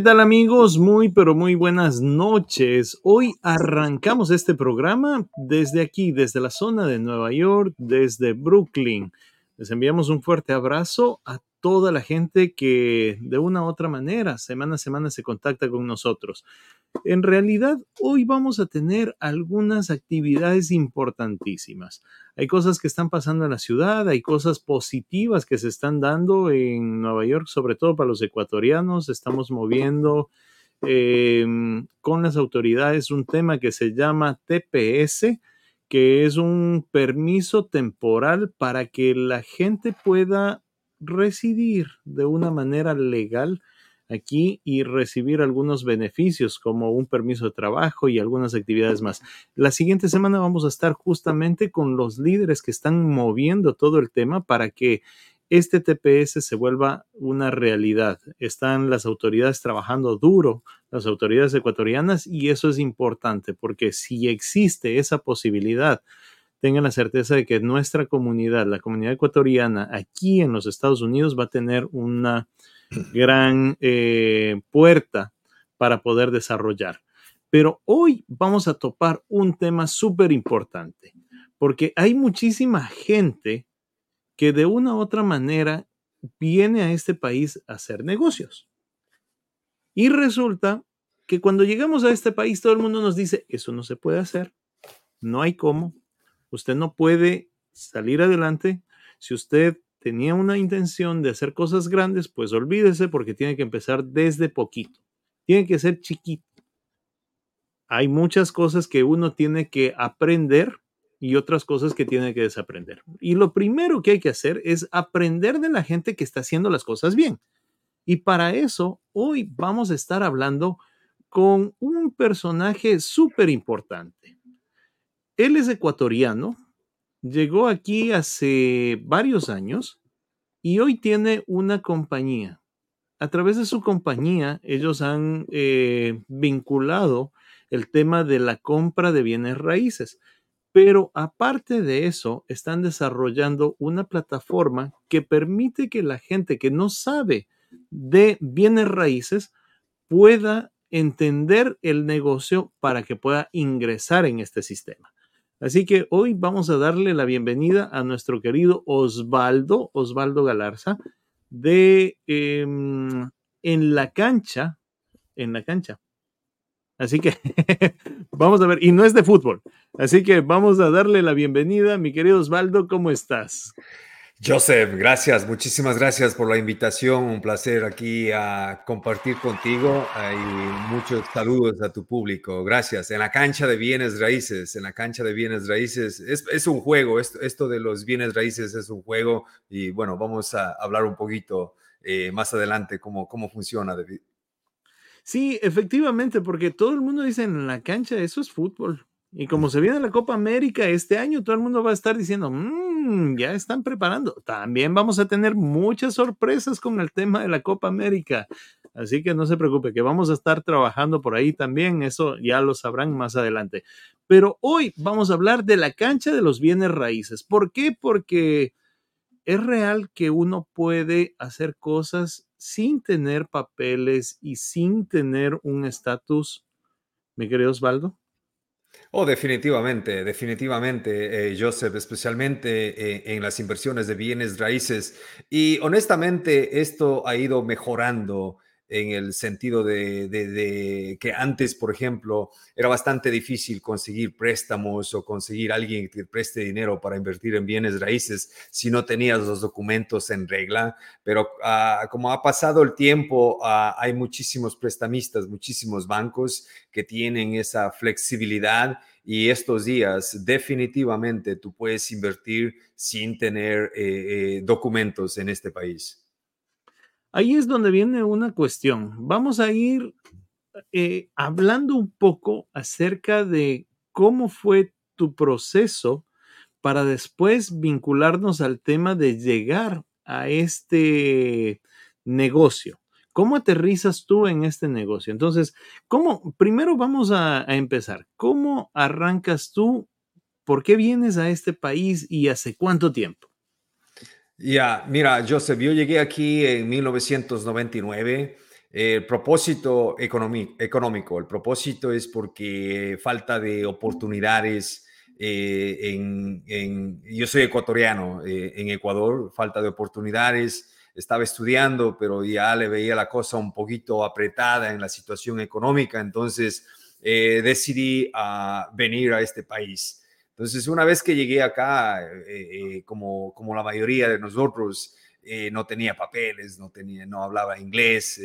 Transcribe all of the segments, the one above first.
¿Qué tal amigos? Muy pero muy buenas noches. Hoy arrancamos este programa desde aquí, desde la zona de Nueva York, desde Brooklyn. Les enviamos un fuerte abrazo a toda la gente que de una u otra manera, semana a semana, se contacta con nosotros. En realidad, hoy vamos a tener algunas actividades importantísimas. Hay cosas que están pasando en la ciudad, hay cosas positivas que se están dando en Nueva York, sobre todo para los ecuatorianos. Estamos moviendo em, con las autoridades un tema que se llama TPS, que es un permiso temporal para que la gente pueda residir de una manera legal aquí y recibir algunos beneficios como un permiso de trabajo y algunas actividades más. La siguiente semana vamos a estar justamente con los líderes que están moviendo todo el tema para que este TPS se vuelva una realidad. Están las autoridades trabajando duro, las autoridades ecuatorianas, y eso es importante porque si existe esa posibilidad tengan la certeza de que nuestra comunidad, la comunidad ecuatoriana aquí en los Estados Unidos va a tener una gran eh, puerta para poder desarrollar. Pero hoy vamos a topar un tema súper importante, porque hay muchísima gente que de una u otra manera viene a este país a hacer negocios. Y resulta que cuando llegamos a este país todo el mundo nos dice, eso no se puede hacer, no hay cómo, Usted no puede salir adelante. Si usted tenía una intención de hacer cosas grandes, pues olvídese porque tiene que empezar desde poquito. Tiene que ser chiquito. Hay muchas cosas que uno tiene que aprender y otras cosas que tiene que desaprender. Y lo primero que hay que hacer es aprender de la gente que está haciendo las cosas bien. Y para eso, hoy vamos a estar hablando con un personaje súper importante. Él es ecuatoriano, llegó aquí hace varios años y hoy tiene una compañía. A través de su compañía, ellos han eh, vinculado el tema de la compra de bienes raíces. Pero aparte de eso, están desarrollando una plataforma que permite que la gente que no sabe de bienes raíces pueda entender el negocio para que pueda ingresar en este sistema. Así que hoy vamos a darle la bienvenida a nuestro querido Osvaldo, Osvaldo Galarza, de em, En la cancha, en la cancha. Así que vamos a ver, y no es de fútbol. Así que vamos a darle la bienvenida, mi querido Osvaldo, ¿cómo estás? Joseph, gracias, muchísimas gracias por la invitación. Un placer aquí a compartir contigo y muchos saludos a tu público. Gracias. En la cancha de bienes raíces, en la cancha de bienes raíces, es, un juego. Esto, de los bienes raíces es un juego y bueno, vamos a hablar un poquito eh, más adelante cómo, cómo funciona. Sí, efectivamente, porque todo el mundo dice en la cancha, eso es fútbol. Y como se viene la Copa América este año, todo el mundo va a estar diciendo, mmm, Mm, ya están preparando. También vamos a tener muchas sorpresas con el tema de la Copa América. Así que no se preocupe, que vamos a estar trabajando por ahí también. Eso ya lo sabrán más adelante. Pero hoy vamos a hablar de la cancha de los bienes raíces. ¿Por qué? Porque es real que uno puede hacer cosas sin tener papeles y sin tener un estatus, mi querido Osvaldo. Oh, definitivamente, definitivamente, eh, Joseph, especialmente eh, en las inversiones de bienes raíces. Y honestamente, esto ha ido mejorando en el sentido de, que antes, por ejemplo, era bastante difícil conseguir préstamos o conseguir alguien que te preste dinero para invertir en bienes raíces si no tenías los documentos en regla. Pero ah, como ha pasado el tiempo, ah, hay muchísimos prestamistas, muchísimos bancos que tienen esa flexibilidad y estos días definitivamente tú puedes invertir sin tener eh, eh, documentos en este país. Ahí es donde viene una cuestión. Vamos a ir eh, hablando un poco acerca de cómo fue tu proceso para después vincularnos al tema de llegar a este negocio. ¿Cómo aterrizas tú en este negocio? Entonces, ¿cómo? Primero vamos a, empezar. ¿Cómo arrancas tú? ¿Por qué vienes a este país y hace cuánto tiempo? Ya, mira, Joseph, yo llegué aquí en 1999. El propósito económico, el propósito es porque falta de oportunidades eh, en, yo soy ecuatoriano, eh, en Ecuador, falta de oportunidades, estaba estudiando, pero ya le veía la cosa un poquito apretada en la situación económica, entonces eh, decidí a venir a este país. Entonces, una vez que llegué acá, como, como la mayoría de nosotros, no tenía papeles, no, tenía, no hablaba inglés,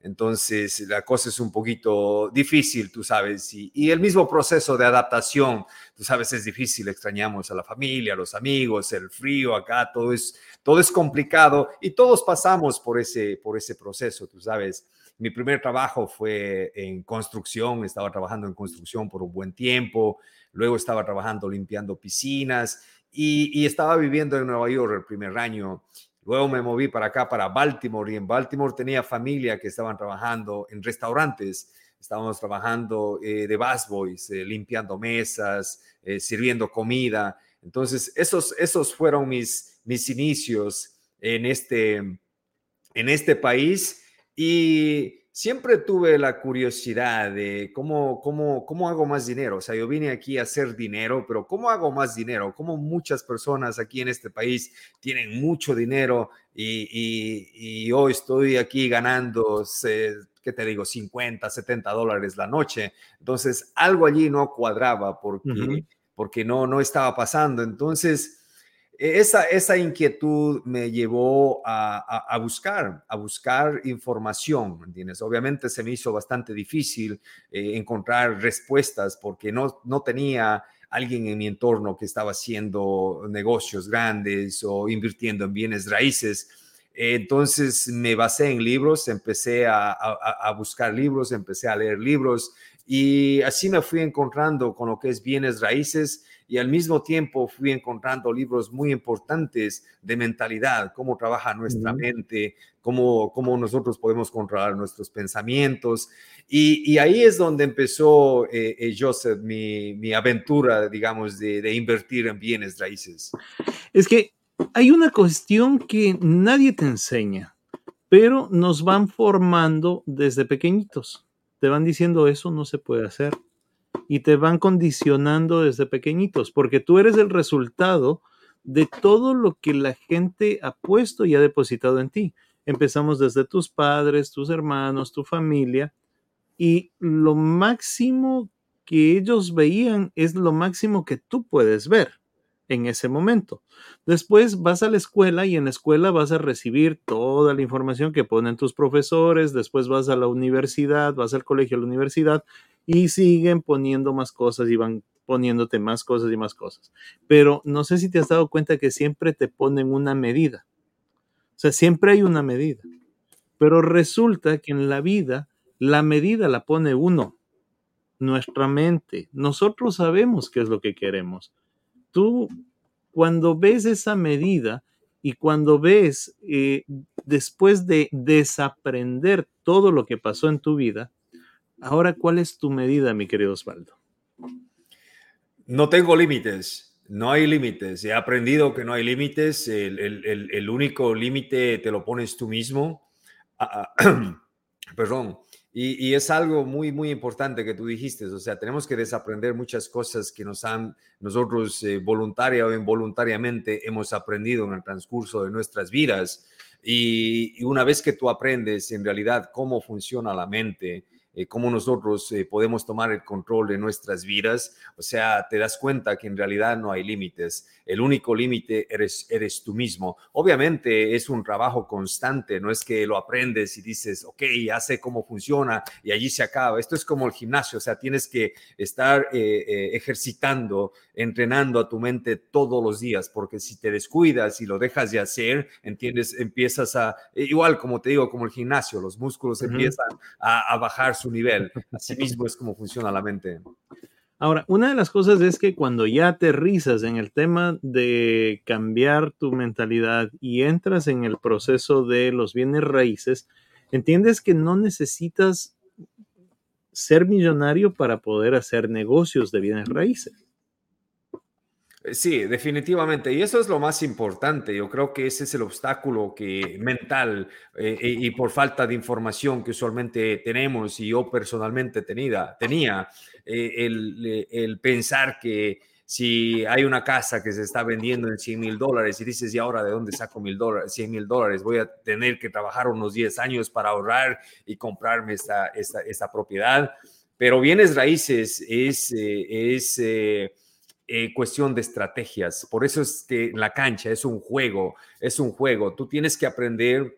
entonces, la cosa es un poquito difícil, tú sabes, y, el mismo proceso de adaptación, tú sabes, es difícil, extrañamos a la familia, a los amigos, el frío acá, todo es, todo es complicado y todos pasamos por ese, por ese proceso, tú sabes. Mi primer trabajo fue en construcción, estaba trabajando en construcción por un buen tiempo, luego estaba trabajando limpiando piscinas y, estaba viviendo en Nueva York el primer año Luego me moví para acá, para Baltimore, y en Baltimore tenía familia que estaban trabajando en restaurantes. Estábamos trabajando eh, de busboys, eh, limpiando mesas, eh, sirviendo comida. Entonces, esos, esos fueron mis, mis inicios en este, en este país. Y siempre tuve la curiosidad de cómo, cómo, cómo hago más dinero. O sea, yo vine aquí a hacer dinero, pero ¿cómo hago más dinero? Como muchas personas aquí en este país tienen mucho dinero y, y, yo estoy aquí ganando, ¿qué te digo? 50, 70 dólares la noche. Entonces, algo allí no cuadraba porque, porque no, no estaba pasando. Entonces, esa, esa inquietud me llevó a, buscar, a buscar información, ¿entiendes? Obviamente se me hizo bastante difícil eh, encontrar respuestas porque no, no tenía alguien en mi entorno que estaba haciendo negocios grandes o invirtiendo en bienes raíces. Entonces me basé en libros, empecé a, a, buscar libros, empecé a leer libros y así me fui encontrando con lo que es bienes raíces y al mismo tiempo fui encontrando libros muy importantes de mentalidad, cómo trabaja nuestra mente, cómo, cómo nosotros podemos controlar nuestros pensamientos. Y, ahí es donde empezó, eh, eh, Joseph, mi, mi, aventura, digamos, de, de invertir en bienes raíces. Es que hay una cuestión que nadie te enseña, pero nos van formando desde pequeñitos. Te van diciendo eso no se puede hacer y te van condicionando desde pequeñitos, porque tú eres el resultado de todo lo que la gente ha puesto y ha depositado en ti. Empezamos desde tus padres, tus hermanos, tu familia, y lo máximo que ellos veían es lo máximo que tú puedes ver en ese momento. Después vas a la escuela y en la escuela vas a recibir toda la información que ponen tus profesores, después vas a la universidad, vas al colegio, a la universidad y siguen poniendo más cosas y van poniéndote más cosas y más cosas. Pero no sé si te has dado cuenta que siempre te ponen una medida. O sea, siempre hay una medida. Pero resulta que en la vida la medida la pone uno, nuestra mente. Nosotros sabemos qué es lo que queremos tú cuando ves esa medida y cuando ves eh, después de desaprender todo lo que pasó en tu vida, ahora cuál es tu medida, mi querido Osvaldo? No tengo límites, no hay límites. He aprendido que no hay límites. El, único límite te lo pones tú mismo. Ah, ah, perdón. Y, es algo muy, muy importante que tú dijiste, o sea, tenemos que desaprender muchas cosas que nos han, nosotros eh, voluntaria o involuntariamente hemos aprendido en el transcurso de nuestras vidas. y una vez que tú aprendes en realidad cómo funciona la mente, eh, cómo nosotros eh, podemos tomar el control de nuestras vidas. O sea, te das cuenta que en realidad no hay límites. El único límite eres, eres tú mismo. Obviamente es un trabajo constante, no es que lo aprendes y dices, ok, ya sé cómo funciona y allí se acaba. Esto es como el gimnasio, o sea, tienes que estar eh, ejercitando, entrenando a tu mente todos los días, porque si te descuidas y lo dejas de hacer, entiendes, empiezas a, igual como te digo, como el gimnasio, los músculos empiezan a, a bajar su nivel. Así mismo es como funciona la mente. Ahora, una de las cosas es que cuando ya aterrizas en el tema de cambiar tu mentalidad y entras en el proceso de los bienes raíces, entiendes que no necesitas ser millonario para poder hacer negocios de bienes raíces. Eh, sí, definitivamente. Y eso es lo más importante. Yo creo que ese es el obstáculo que mental eh, y por falta de información que usualmente tenemos y yo personalmente tenida, tenía eh, el, pensar que si hay una casa que se está vendiendo en 100 mil dólares y dices, ¿y ahora de dónde saco mil dólares, 100 mil dólares? Voy a tener que trabajar unos 10 años para ahorrar y comprarme esta, esta, esta propiedad. Pero bienes raíces es... es eh, cuestión de estrategias. Por eso es que la cancha es un juego, es un juego. Tú tienes que aprender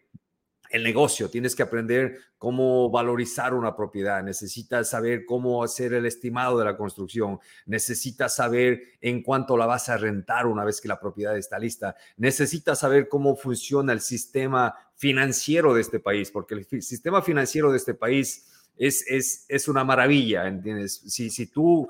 el negocio, tienes que aprender cómo valorizar una propiedad, necesitas saber cómo hacer el estimado de la construcción, necesitas saber en cuánto la vas a rentar una vez que la propiedad está lista, necesitas saber cómo funciona el sistema financiero de este país, porque el sistema financiero de este país es, es, es una maravilla, ¿entiendes? Si, si tú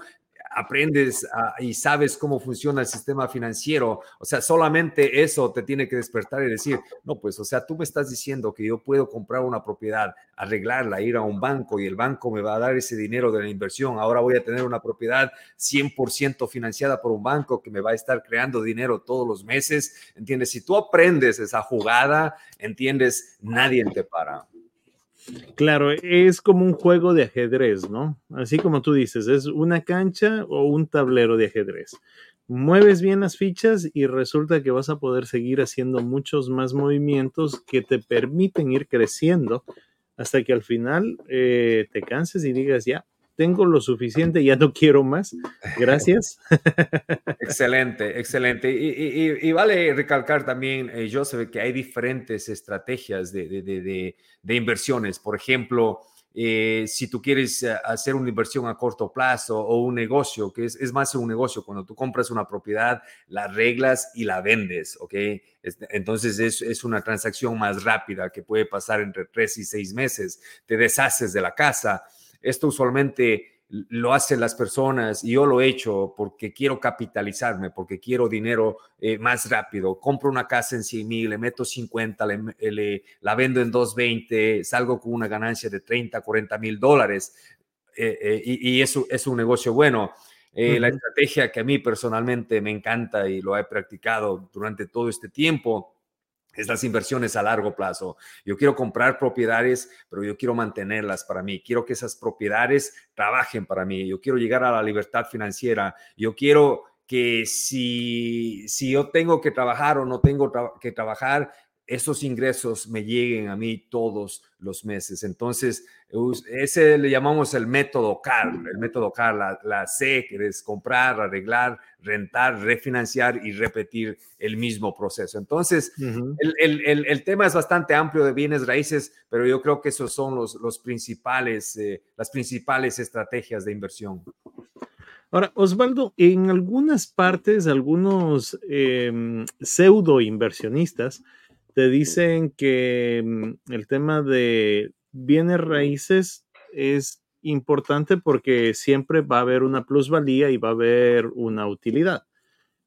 aprendes y sabes cómo funciona el sistema financiero, o sea, solamente eso te tiene que despertar y decir, no, pues, o sea, tú me estás diciendo que yo puedo comprar una propiedad, arreglarla, ir a un banco y el banco me va a dar ese dinero de la inversión. Ahora voy a tener una propiedad 100% financiada por un banco que me va a estar creando dinero todos los meses. ¿Entiendes? Si tú aprendes esa jugada, entiendes, nadie te para. Claro, es como un juego de ajedrez, ¿no? Así como tú dices, es una cancha o un tablero de ajedrez. Mueves bien las fichas y resulta que vas a poder seguir haciendo muchos más movimientos que te permiten ir creciendo hasta que al final eh, te canses y digas, ya, tengo lo suficiente, ya no quiero más. Gracias. excelente, excelente. Y, vale recalcar también, eh, Joseph, que hay diferentes estrategias de, inversiones. Por ejemplo, eh, si tú quieres eh, hacer una inversión a corto plazo o un negocio, que es, más un negocio, cuando tú compras una propiedad, la arreglas y la vendes, ¿ok? Entonces es, es, una transacción más rápida que puede pasar entre tres y seis meses. Te deshaces de la casa esto usualmente lo hacen las personas y yo lo he hecho porque quiero capitalizarme, porque quiero dinero eh, más rápido. Compro una casa en 100 mil, le meto 50, le, la vendo en 220, salgo con una ganancia de 30, 40 mil dólares eh, eh, y, eso es un negocio bueno. La estrategia que a mí personalmente me encanta y lo he practicado durante todo este tiempo es las inversiones a largo plazo. Yo quiero comprar propiedades, pero yo quiero mantenerlas para mí. Quiero que esas propiedades trabajen para mí. Yo quiero llegar a la libertad financiera. Yo quiero que si, si yo tengo que trabajar o no tengo que trabajar, esos ingresos me lleguen a mí todos los meses. Entonces, ese le llamamos el método CAR, el método CAR, la, la, C, que es comprar, arreglar, rentar, refinanciar y repetir el mismo proceso. Entonces, el, tema es bastante amplio de bienes raíces, pero yo creo que esos son los, los principales, eh, las principales estrategias de inversión. Ahora, Osvaldo, en algunas partes, algunos em, pseudo inversionistas te dicen que mm, el tema de bienes raíces es importante porque siempre va a haber una plusvalía y va a haber una utilidad.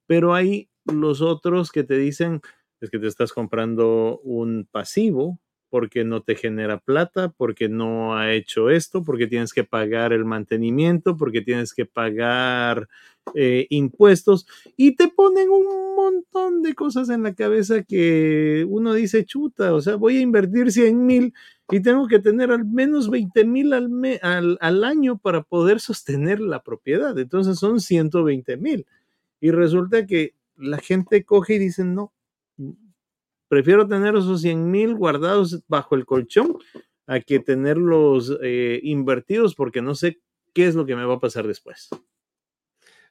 Pero hay los otros que te dicen es que te estás comprando un pasivo porque no te genera plata, porque no ha hecho esto, porque tienes que pagar el mantenimiento, porque tienes que pagar eh, impuestos y te ponen un montón de cosas en la cabeza que uno dice, chuta, o sea, voy a invertir 100 mil y tengo que tener al menos 20 mil al, año para poder sostener la propiedad. Entonces son 120 mil. Y resulta que la gente coge y dice, no, prefiero tener esos 100 mil guardados bajo el colchón a que tenerlos eh, invertidos porque no sé qué es lo que me va a pasar después.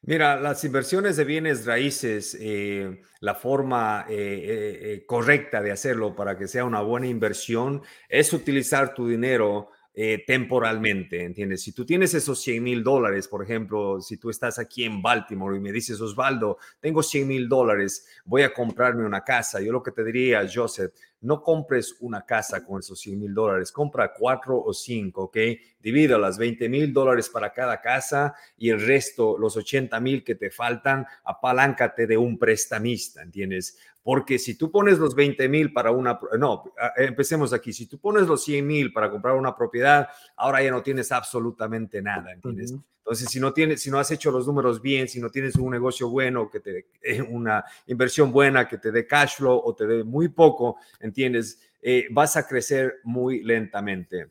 Mira, las inversiones de bienes raíces, eh, la forma eh, correcta de hacerlo para que sea una buena inversión es utilizar tu dinero eh, temporalmente, ¿entiendes? Si tú tienes esos 100 mil dólares, por ejemplo, si tú estás aquí en Baltimore y me dices, Osvaldo, tengo 100 mil dólares, voy a comprarme una casa, yo lo que te diría, Joseph, no compres una casa con esos 100 mil dólares, compra cuatro o cinco, ¿ok? Divida las 20 mil dólares para cada casa y el resto, los 80 mil que te faltan, apaláncate de un prestamista, ¿entiendes? Porque si tú pones los 20 mil para una, no, empecemos aquí, si tú pones los 100 mil para comprar una propiedad, ahora ya no tienes absolutamente nada, ¿entiendes? Entonces, si no tienes, si no has hecho los números bien, si no tienes un negocio bueno, que te eh, una inversión buena, que te dé cash flow o te dé muy poco, ¿entiendes? Eh, vas a crecer muy lentamente.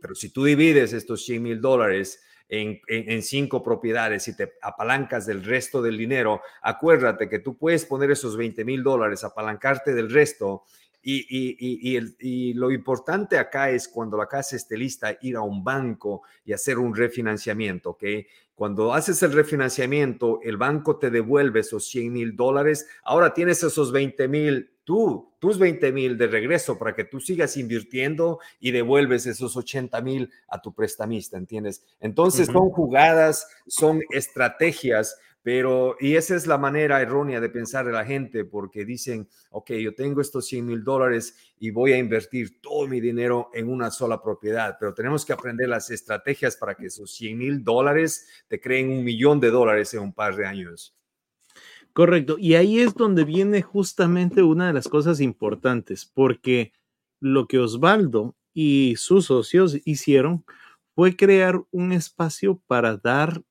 Pero si tú divides estos 100 mil dólares en, cinco propiedades y te apalancas del resto del dinero, acuérdate que tú puedes poner esos 20 mil dólares, apalancarte del resto. Y, y, y, lo importante acá es cuando la casa esté lista, ir a un banco y hacer un refinanciamiento, ¿ok? Cuando haces el refinanciamiento, el banco te devuelve esos 100 mil dólares, ahora tienes esos 20 mil tú, tus 20 mil de regreso para que tú sigas invirtiendo y devuelves esos 80 mil a tu prestamista, ¿entiendes? Entonces son jugadas, son estrategias, pero, y esa es la manera errónea de pensar de la gente, porque dicen, ok, yo tengo estos 100 mil dólares y voy a invertir todo mi dinero en una sola propiedad, pero tenemos que aprender las estrategias para que esos 100 mil dólares te creen un millón de dólares en un par de años. Correcto. Y ahí es donde viene justamente una de las cosas importantes, porque lo que Osvaldo y sus socios hicieron fue crear un espacio para dar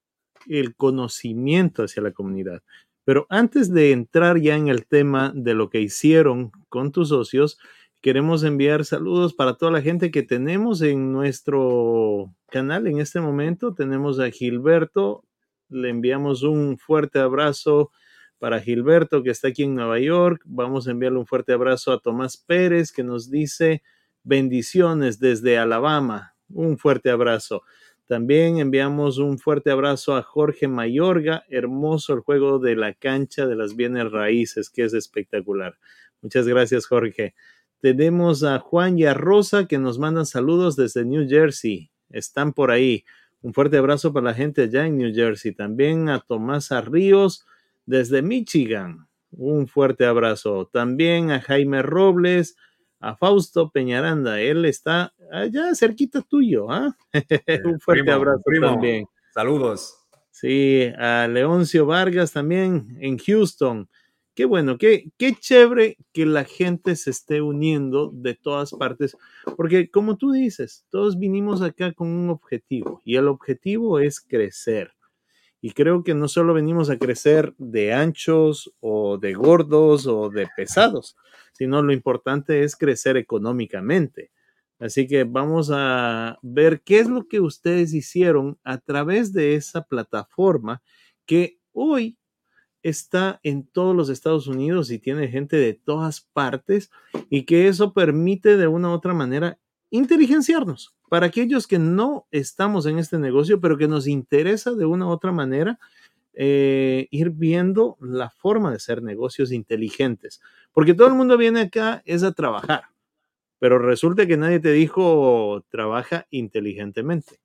el conocimiento hacia la comunidad. Pero antes de entrar ya en el tema de lo que hicieron con tus socios, queremos enviar saludos para toda la gente que tenemos en nuestro canal en este momento. Tenemos a Gilberto, le enviamos un fuerte abrazo para Gilberto, que está aquí en Nueva York. Vamos a enviarle un fuerte abrazo a Tomás Pérez, que nos dice bendiciones desde Alabama. Un fuerte abrazo. También enviamos un fuerte abrazo a Jorge Mayorga. Hermoso el juego de la cancha de las bienes raíces, que es espectacular. Muchas gracias, Jorge. Tenemos a Juan y a Rosa que nos mandan saludos desde New Jersey. Están por ahí. Un fuerte abrazo para la gente allá en New Jersey. También a Tomás Ríos desde Michigan. Un fuerte abrazo. También a Jaime Robles, a Fausto Peñaranda. Él está allá cerquita tuyo. ¿ah? Un fuerte abrazo también. Saludos. Sí, a Leoncio Vargas también en Houston. Qué bueno, qué, qué chévere que la gente se esté uniendo de todas partes, porque como tú dices, todos vinimos acá con un objetivo y el objetivo es crecer. Y creo que no solo venimos a crecer de anchos o de gordos o de pesados, sino lo importante es crecer económicamente. Así que vamos a ver qué es lo que ustedes hicieron a través de esa plataforma que hoy está en todos los Estados Unidos y tiene gente de todas partes y que eso permite de una u otra manera inteligenciarnos para aquellos que no estamos en este negocio, pero que nos interesa de una u otra manera eh, ir viendo la forma de hacer negocios inteligentes. Porque todo el mundo viene acá es a trabajar, pero resulta que nadie te dijo trabaja inteligentemente.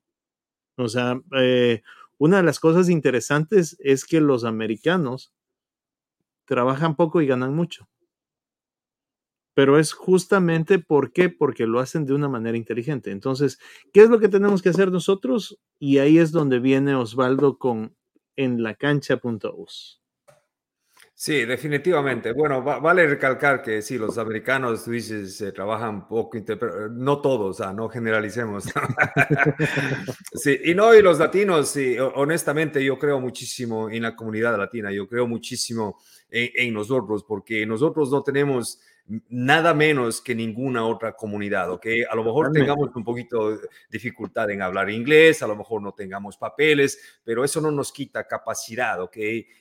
O sea, eh, una de las cosas interesantes es que los americanos trabajan poco y ganan mucho pero es justamente por qué, porque lo hacen de una manera inteligente. Entonces, ¿qué es lo que tenemos que hacer nosotros? Y ahí es donde viene Osvaldo con en la cancha.us. Sí, definitivamente. Bueno, vale recalcar que sí, los americanos, tú dices, se trabajan poco, pero no todos, o sea, no generalicemos. sí, y no, y los latinos, sí, honestamente yo creo muchísimo en la comunidad latina, yo creo muchísimo en, en nosotros, porque nosotros no tenemos nada menos que ninguna otra comunidad, ¿ok? A lo mejor tengamos un poquito de dificultad en hablar inglés, a lo mejor no tengamos papeles, pero eso no nos quita capacidad, ¿ok?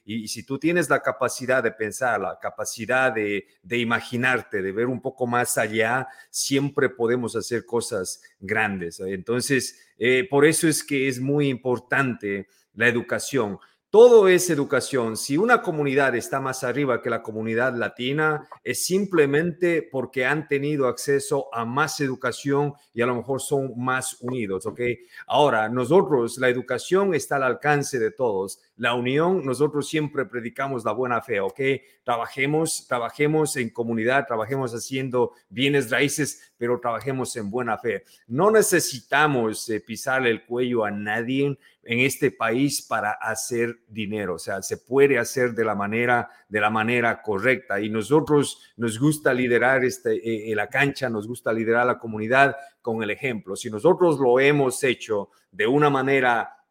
Y, si tú tienes la capacidad de pensar, la capacidad de, imaginarte, de ver un poco más allá, siempre podemos hacer cosas grandes. Entonces, eh, por eso es que es muy importante la educación todo es educación. Si una comunidad está más arriba que la comunidad latina, es simplemente porque han tenido acceso a más educación y a lo mejor son más unidos, ¿ok? Ahora, nosotros, la educación está al alcance de todos. La unión, nosotros siempre predicamos la buena fe, ¿ok? Trabajemos, trabajemos en comunidad, trabajemos haciendo bienes raíces, pero trabajemos en buena fe. No necesitamos eh, pisarle el cuello a nadie en este país para hacer dinero. O sea, se puede hacer de la manera, de la manera correcta. Y nosotros nos gusta liderar este, eh, eh, la cancha, nos gusta liderar la comunidad con el ejemplo. Si nosotros lo hemos hecho de una manera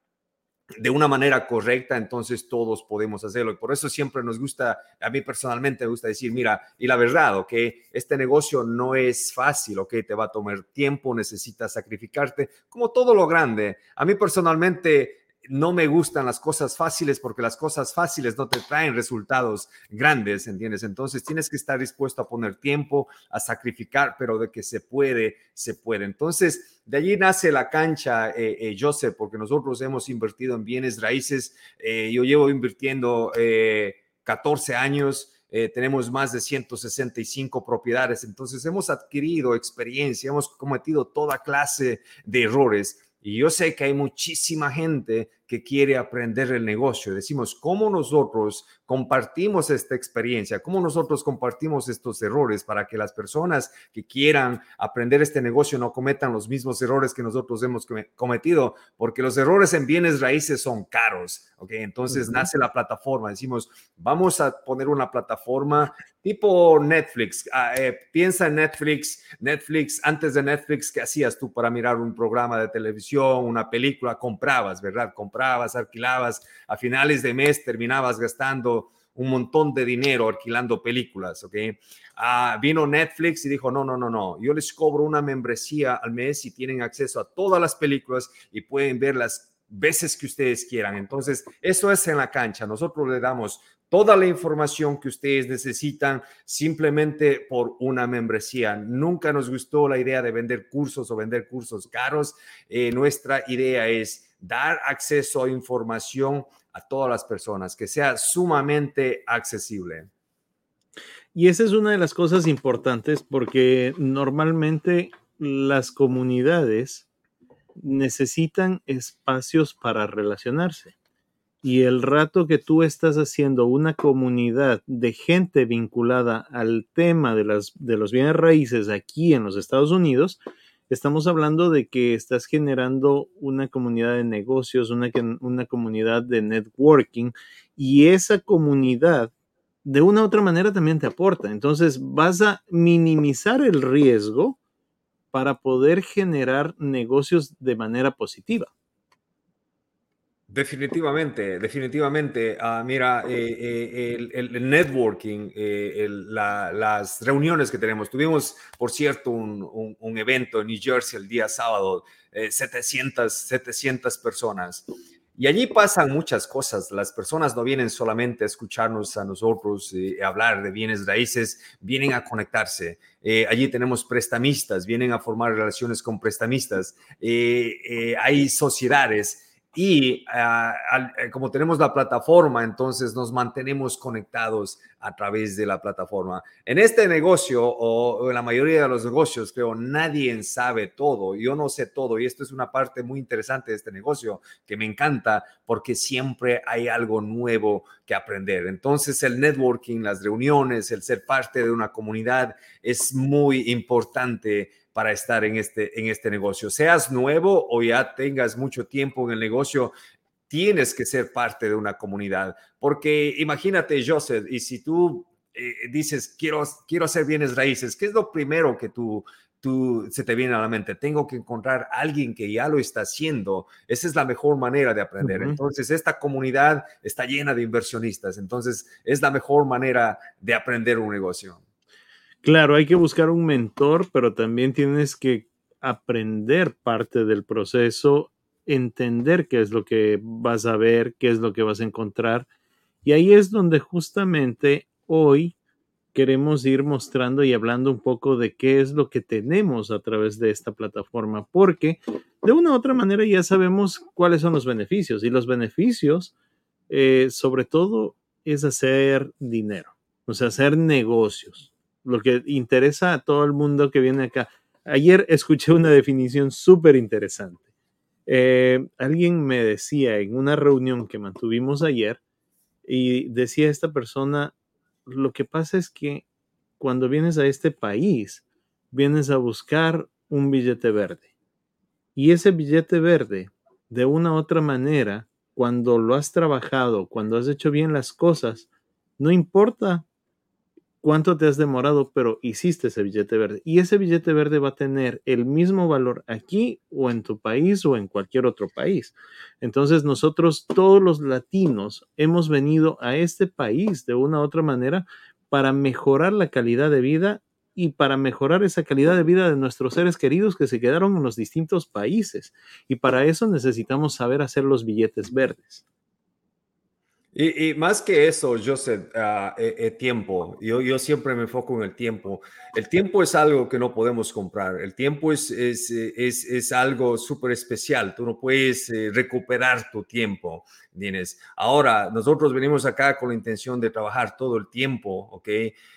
de una manera correcta, entonces todos podemos hacerlo. Y por eso siempre nos gusta, a mí personalmente me gusta decir, mira, y la verdad, ok, este negocio no es fácil, ok, te va a tomar tiempo, necesitas sacrificarte, como todo lo grande. A mí personalmente no me gustan las cosas fáciles porque las cosas fáciles no te traen resultados grandes, ¿entiendes? Entonces tienes que estar dispuesto a poner tiempo, a sacrificar, pero de que se puede, se puede. Entonces, de allí nace la cancha, eh, eh, Joseph, porque nosotros hemos invertido en bienes raíces. Eh, yo llevo invirtiendo 14 años. tenemos más de 165 propiedades, entonces hemos adquirido experiencia, hemos cometido toda clase de errores y yo sé que hay muchísima gente que quiere aprender el negocio. Decimos, ¿cómo nosotros compartimos esta experiencia? ¿Cómo nosotros compartimos estos errores para que las personas que quieran aprender este negocio no cometan los mismos errores que nosotros hemos cometido? Porque los errores en bienes raíces son caros. ¿ok? Entonces nace la plataforma. Decimos, vamos a poner una plataforma tipo Netflix. Ah, eh, piensa en Netflix. Netflix, antes de Netflix, ¿qué hacías tú para mirar un programa de televisión, una película? Comprabas, ¿verdad? Comprabas alquilabas, a finales de mes terminabas gastando un montón de dinero alquilando películas, ¿ok? Ah, vino Netflix y dijo, no, no, no, no, yo les cobro una membresía al mes y tienen acceso a todas las películas y pueden ver las veces que ustedes quieran. Entonces, eso es en la cancha. Nosotros le damos toda la información que ustedes necesitan simplemente por una membresía. Nunca nos gustó la idea de vender cursos o vender cursos caros. Eh, nuestra idea es dar acceso a información a todas las personas, que sea sumamente accesible. Y esa es una de las cosas importantes porque normalmente las comunidades necesitan espacios para relacionarse. Y el rato que tú estás haciendo una comunidad de gente vinculada al tema de, las, de los bienes raíces aquí en los Estados Unidos, estamos hablando de que estás generando una comunidad de negocios, una, una comunidad de networking y esa comunidad de una u otra manera también te aporta. Entonces vas a minimizar el riesgo para poder generar negocios de manera positiva. Definitivamente, definitivamente. Ah, mira, eh, eh, el, networking, eh, las reuniones que tenemos. Tuvimos, por cierto, un, evento en New Jersey el día sábado, 700, 700 personas. Y allí pasan muchas cosas. Las personas no vienen solamente a escucharnos a nosotros hablar de bienes raíces, vienen a conectarse. allí tenemos prestamistas, vienen a formar relaciones con prestamistas. hay sociedades y ah, eh, como tenemos la plataforma, entonces nos mantenemos conectados a través de la plataforma. En este negocio o, en la mayoría de los negocios, creo, nadie sabe todo. Yo no sé todo y esto es una parte muy interesante de este negocio que me encanta porque siempre hay algo nuevo que aprender. Entonces el networking, las reuniones, el ser parte de una comunidad es muy importante para estar en este, en este negocio. Seas nuevo o ya tengas mucho tiempo en el negocio, tienes que ser parte de una comunidad. Porque imagínate, Joseph, y si tú eh, dices, quiero, quiero hacer bienes raíces, ¿qué es lo primero que tú, tú se te viene a la mente? Tengo que encontrar a alguien que ya lo está haciendo. Esa es la mejor manera de aprender. Entonces, esta comunidad está llena de inversionistas. Entonces, es la mejor manera de aprender un negocio. Claro, hay que buscar un mentor, pero también tienes que aprender parte del proceso, entender qué es lo que vas a ver, qué es lo que vas a encontrar. Y ahí es donde justamente hoy queremos ir mostrando y hablando un poco de qué es lo que tenemos a través de esta plataforma, porque de una u otra manera ya sabemos cuáles son los beneficios y los beneficios eh, sobre todo es hacer dinero, o sea, hacer negocios, lo que interesa a todo el mundo que viene acá. Ayer escuché una definición súper interesante. Eh, alguien me decía en una reunión que mantuvimos ayer y decía esta persona, lo que pasa es que cuando vienes a este país, vienes a buscar un billete verde. Y ese billete verde, de una u otra manera, cuando lo has trabajado, cuando has hecho bien las cosas, no importa cuánto te has demorado, pero hiciste ese billete verde. Y ese billete verde va a tener el mismo valor aquí o en tu país o en cualquier otro país. Entonces nosotros, todos los latinos, hemos venido a este país de una u otra manera para mejorar la calidad de vida y para mejorar esa calidad de vida de nuestros seres queridos que se quedaron en los distintos países. Y para eso necesitamos saber hacer los billetes verdes. Y, más que eso, Joseph, uh, tiempo. Yo, yo siempre me enfoco en el tiempo. El tiempo es algo que no podemos comprar. El tiempo es, es, es, es algo súper especial. Tú no puedes eh, recuperar tu tiempo. ¿tienes? Ahora, nosotros venimos acá con la intención de trabajar todo el tiempo, ¿ok?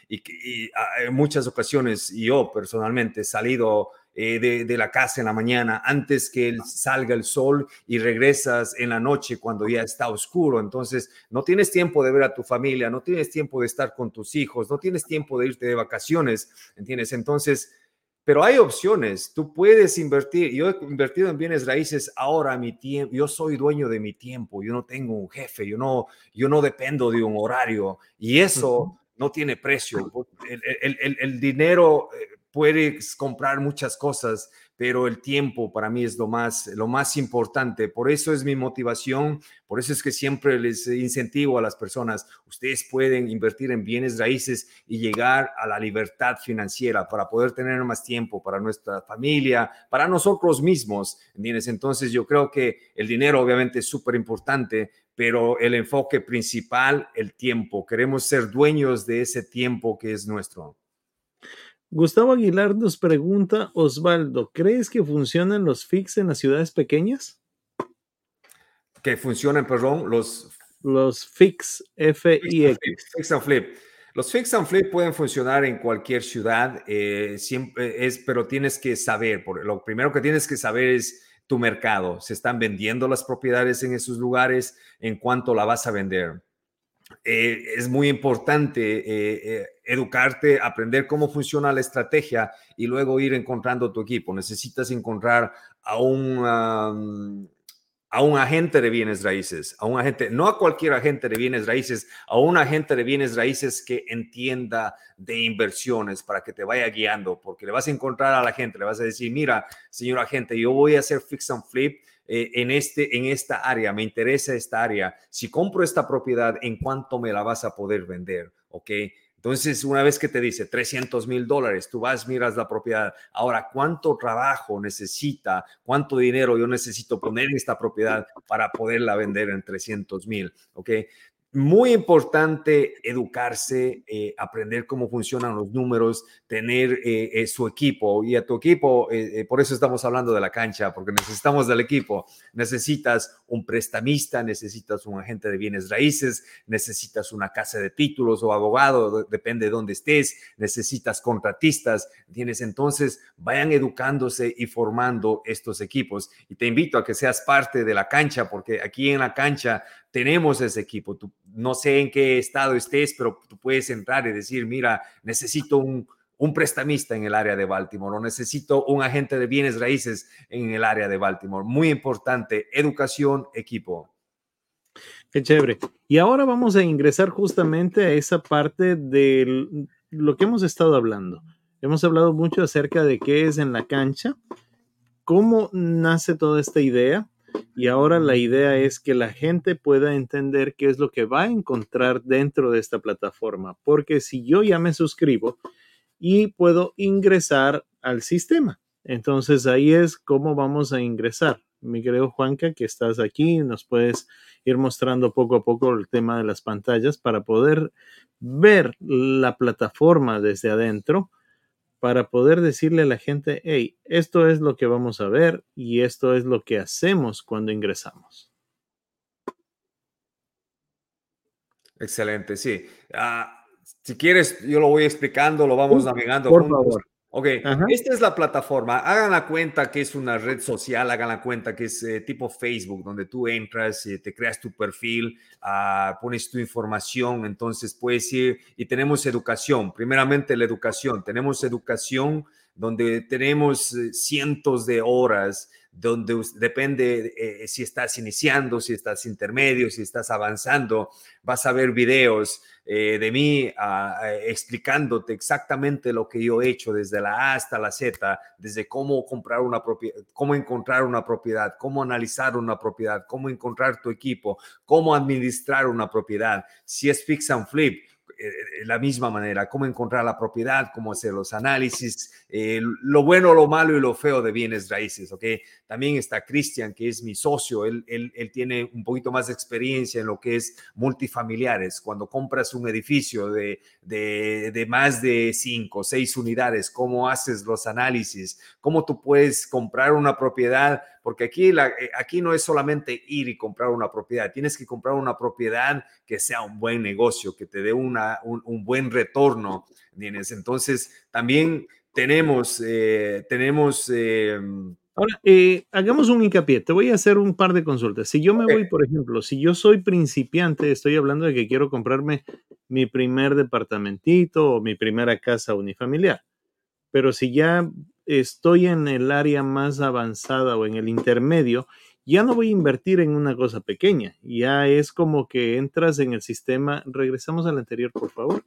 Y, y ah, en muchas ocasiones, yo personalmente he salido eh, de, la casa en la mañana antes que salga el sol y regresas en la noche cuando ya está oscuro. Entonces, no tienes tiempo de ver a tu familia, no tienes tiempo de estar con tus hijos, no tienes tiempo de irte de vacaciones, ¿entiendes? Entonces, pero hay opciones, tú puedes invertir. Yo he invertido en bienes raíces ahora mi tiempo, yo soy dueño de mi tiempo, yo no tengo un jefe, yo no, yo no dependo de un horario y eso no tiene precio. El, el, el dinero eh, puedes comprar muchas cosas, pero el tiempo para mí es lo más, lo más importante. Por eso es mi motivación, por eso es que siempre les incentivo a las personas, ustedes pueden invertir en bienes raíces y llegar a la libertad financiera para poder tener más tiempo para nuestra familia, para nosotros mismos. ¿entiendes? Entonces yo creo que el dinero obviamente es súper importante, pero el enfoque principal, el tiempo. Queremos ser dueños de ese tiempo que es nuestro. Gustavo Aguilar nos pregunta, Osvaldo, ¿crees que funcionan los FIX en las ciudades pequeñas? Que funcionan, perdón, los... Los FIX, F-I-X. Fix and Flip. Los Fix and Flip pueden funcionar en cualquier ciudad, eh, siempre es, pero tienes que saber, por, lo primero que tienes que saber es tu mercado. Se están vendiendo las propiedades en esos lugares, en cuánto la vas a vender. Eh, es muy importante eh, eh, educarte, aprender cómo funciona la estrategia y luego ir encontrando tu equipo. Necesitas encontrar a un, a un agente de bienes raíces, a un agente, no a cualquier agente de bienes raíces, a un agente de bienes raíces que entienda de inversiones para que te vaya guiando, porque le vas a encontrar a la gente, le vas a decir, mira, señor agente, yo voy a hacer fix and flip eh, en, este, en esta área, me interesa esta área. Si compro esta propiedad, ¿en cuánto me la vas a poder vender? ¿Ok? Entonces, una vez que te dice 300 mil dólares, tú vas, miras la propiedad. Ahora, ¿cuánto trabajo necesita? ¿Cuánto dinero yo necesito poner en esta propiedad para poderla vender en 300 mil? ¿Ok? Muy importante educarse, eh, aprender cómo funcionan los números, tener eh, eh, su equipo y a tu equipo, por eso estamos hablando de la cancha, porque necesitamos del equipo. Necesitas un prestamista, necesitas un agente de bienes raíces, necesitas una casa de títulos o abogado, depende de dónde estés, necesitas contratistas, tienes entonces, vayan educándose y formando estos equipos. Y te invito a que seas parte de la cancha, porque aquí en la cancha tenemos ese equipo. Tú, no sé en qué estado estés, pero tú puedes entrar y decir, mira, necesito un, un prestamista en el área de Baltimore o necesito un agente de bienes raíces en el área de Baltimore. Muy importante, educación, equipo. Qué chévere. Y ahora vamos a ingresar justamente a esa parte de lo que hemos estado hablando. Hemos hablado mucho acerca de qué es en la cancha, cómo nace toda esta idea, y ahora la idea es que la gente pueda entender qué es lo que va a encontrar dentro de esta plataforma, porque si yo ya me suscribo y puedo ingresar al sistema, entonces ahí es cómo vamos a ingresar. Mi querido Juanca, que estás aquí, nos puedes ir mostrando poco a poco el tema de las pantallas para poder ver la plataforma desde adentro para poder decirle a la gente, hey, esto es lo que vamos a ver y esto es lo que hacemos cuando ingresamos. Excelente, sí. Ah, si quieres, yo lo voy explicando, lo vamos navegando por Favor. Ok, esta es la plataforma. Hagan la cuenta que es una red social, hagan la cuenta que es eh, tipo Facebook, donde tú entras, y te creas tu perfil, uh, pones tu información, entonces puedes ir y tenemos educación. Primeramente la educación. Tenemos educación donde tenemos eh, cientos de horas donde depende eh, si estás iniciando, si estás intermedio, si estás avanzando, vas a ver videos eh, de mí ah, eh, explicándote exactamente lo que yo he hecho desde la A hasta la Z, desde cómo comprar una propiedad, cómo encontrar una propiedad, cómo analizar una propiedad, cómo encontrar tu equipo, cómo administrar una propiedad, si es fix and flip, eh, la misma manera, cómo encontrar la propiedad, cómo hacer los análisis, eh, lo bueno, lo malo y lo feo de bienes raíces, ¿ok? También está Cristian, que es mi socio, él, él, él, tiene un poquito más de experiencia en lo que es multifamiliares. Cuando compras un edificio de, de, de más de cinco, seis unidades, cómo haces los análisis, cómo tú puedes comprar una propiedad porque aquí, la, eh, aquí no es solamente ir y comprar una propiedad, tienes que comprar una propiedad que sea un buen negocio, que te dé una, un, buen retorno. ¿tienes? Entonces, también tenemos, eh, tenemos... Em, Ahora, eh, hagamos un hincapié. Te voy a hacer un par de consultas. Si yo me voy, por ejemplo, si yo soy principiante, estoy hablando de que quiero comprarme mi primer departamentito o mi primera casa unifamiliar. Pero si ya estoy en el área más avanzada o en el intermedio, ya no voy a invertir en una cosa pequeña. Ya es como que entras en el sistema. Regresamos al anterior, por favor.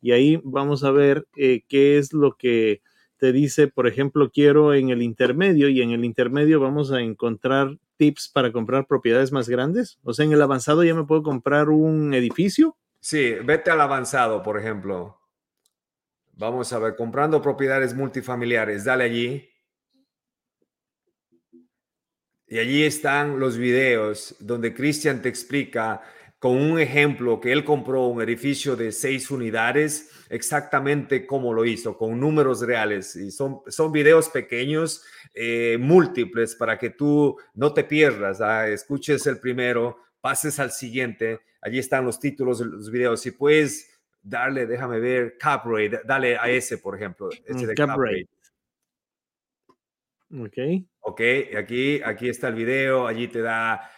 Y ahí vamos a ver eh, qué es lo que te dice, por ejemplo, quiero en el intermedio y en el intermedio vamos a encontrar tips para comprar propiedades más grandes. O sea, en el avanzado ya me puedo comprar un edificio. Sí, vete al avanzado, por ejemplo. Vamos a ver, comprando propiedades multifamiliares, dale allí. Y allí están los videos donde Cristian te explica con un ejemplo que él compró un edificio de seis unidades, exactamente cómo lo hizo, con números reales. Y son, son videos pequeños, eh, múltiples, para que tú no te pierdas. ¿ah? Escuches el primero, pases al siguiente. Allí están los títulos de los videos. Si puedes darle, déjame ver, cap rate, dale a ese, por ejemplo. Ese de cap, rate. Ok. Ok, aquí, aquí está el video, allí te da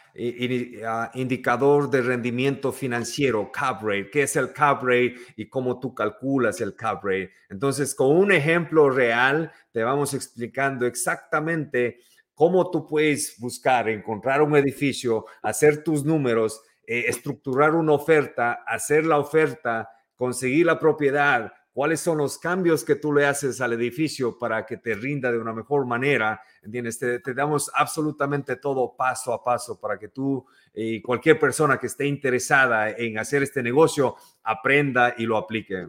ah, indicador de rendimiento financiero, cap rate, qué es el cap rate y cómo tú calculas el cap rate. Entonces, con un ejemplo real, te vamos explicando exactamente cómo tú puedes buscar, encontrar un edificio, hacer tus números, eh, estructurar una oferta, hacer la oferta conseguir la propiedad, cuáles son los cambios que tú le haces al edificio para que te rinda de una mejor manera, ¿entiendes? Te, damos absolutamente todo paso a paso para que tú y cualquier persona que esté interesada en hacer este negocio aprenda y lo aplique.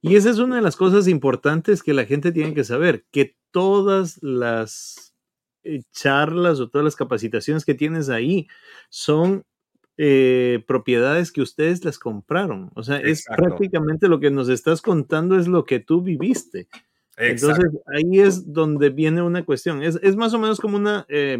Y esa es una de las cosas importantes que la gente tiene que saber, que todas las eh, charlas o todas las capacitaciones que tienes ahí son eh, propiedades que ustedes las compraron. O sea, es prácticamente lo que nos estás contando, es lo que tú viviste. Entonces, ahí es donde viene una cuestión. Es, más o menos como una, eh,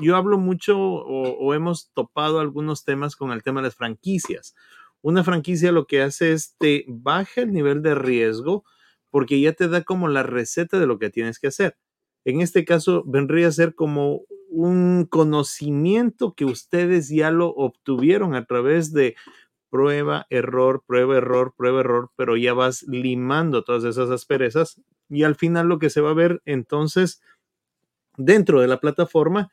yo hablo mucho o, hemos topado algunos temas con el tema de las franquicias. Una franquicia lo que hace es te baja el nivel de riesgo porque ya te da como la receta de lo que tienes que hacer. En este caso, vendría a ser como un conocimiento que ustedes ya lo obtuvieron a través de prueba, error, prueba, error, prueba, error, pero ya vas limando todas esas asperezas y al final lo que se va a ver entonces dentro de la plataforma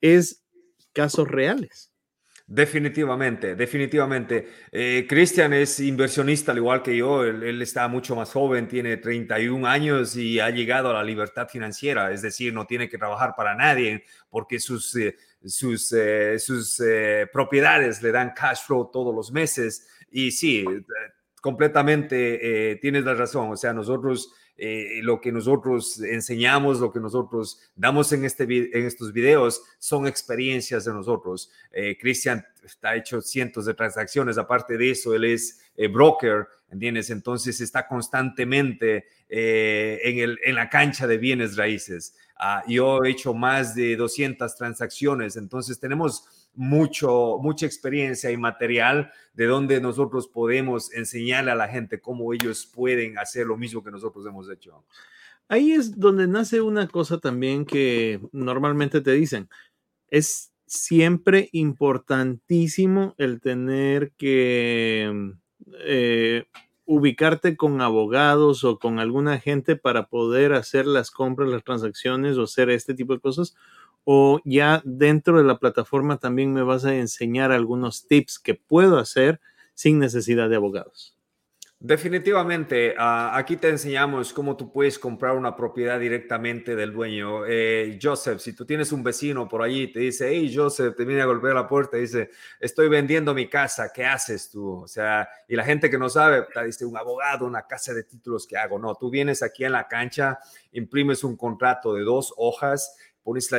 es casos reales. Definitivamente, definitivamente. Eh, Cristian es inversionista al igual que yo, él, está mucho más joven, tiene 31 años y ha llegado a la libertad financiera, es decir, no tiene que trabajar para nadie porque sus, eh, sus, eh, sus propiedades le dan cash flow todos los meses. Y sí, completamente tienes la razón, o sea, nosotros eh, lo que nosotros enseñamos, lo que nosotros damos en, este, en estos videos son experiencias de nosotros. Eh, Cristian está hecho cientos de transacciones, aparte de eso, él es eh, broker, ¿entiendes? Entonces está constantemente en, el, en la cancha de bienes raíces. Ah, yo he hecho más de 200 transacciones, entonces tenemos mucho, mucha experiencia y material de donde nosotros podemos enseñarle a la gente cómo ellos pueden hacer lo mismo que nosotros hemos hecho. Ahí es donde nace una cosa también que normalmente te dicen. Es siempre importantísimo el tener que eh, ubicarte con abogados o con alguna gente para poder hacer las compras, las transacciones o hacer este tipo de cosas? ¿O ya dentro de la plataforma también me vas a enseñar algunos tips que puedo hacer sin necesidad de abogados? Definitivamente, ah, aquí te enseñamos cómo tú puedes comprar una propiedad directamente del dueño. Eh, Joseph, si tú tienes un vecino por allí, te dice, hey Joseph, te viene a golpear la puerta, dice, estoy vendiendo mi casa, ¿qué haces tú? O sea, y la gente que no sabe, te dice, un abogado, una casa de títulos, ¿qué hago? No, tú vienes aquí en la cancha, imprimes un contrato de dos hojas, pones la,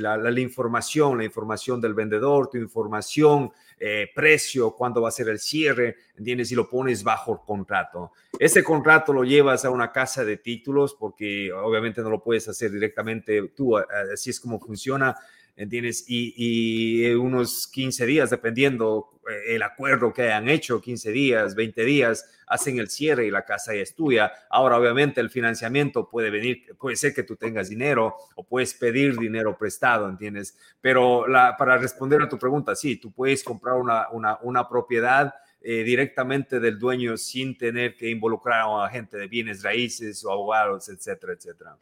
la, la, información, la información del vendedor, tu información eh, precio, cuándo va a ser el cierre, ¿entiendes? Y lo pones bajo contrato. Ese contrato lo llevas a una casa de títulos porque obviamente no lo puedes hacer directamente tú, así es como funciona ¿entiendes? Y, y, unos 15 días, dependiendo eh, el acuerdo que hayan hecho, 15 días, 20 días, hacen el cierre y la casa ya es tuya. Ahora, obviamente, el financiamiento puede venir, puede ser que tú tengas dinero o puedes pedir dinero prestado, ¿entiendes? Pero para responder a tu pregunta, sí, tú puedes comprar una, una, una propiedad. Eh, directamente del dueño sin tener que involucrar a un agente de bienes raíces o abogados, etcétera, etcétera.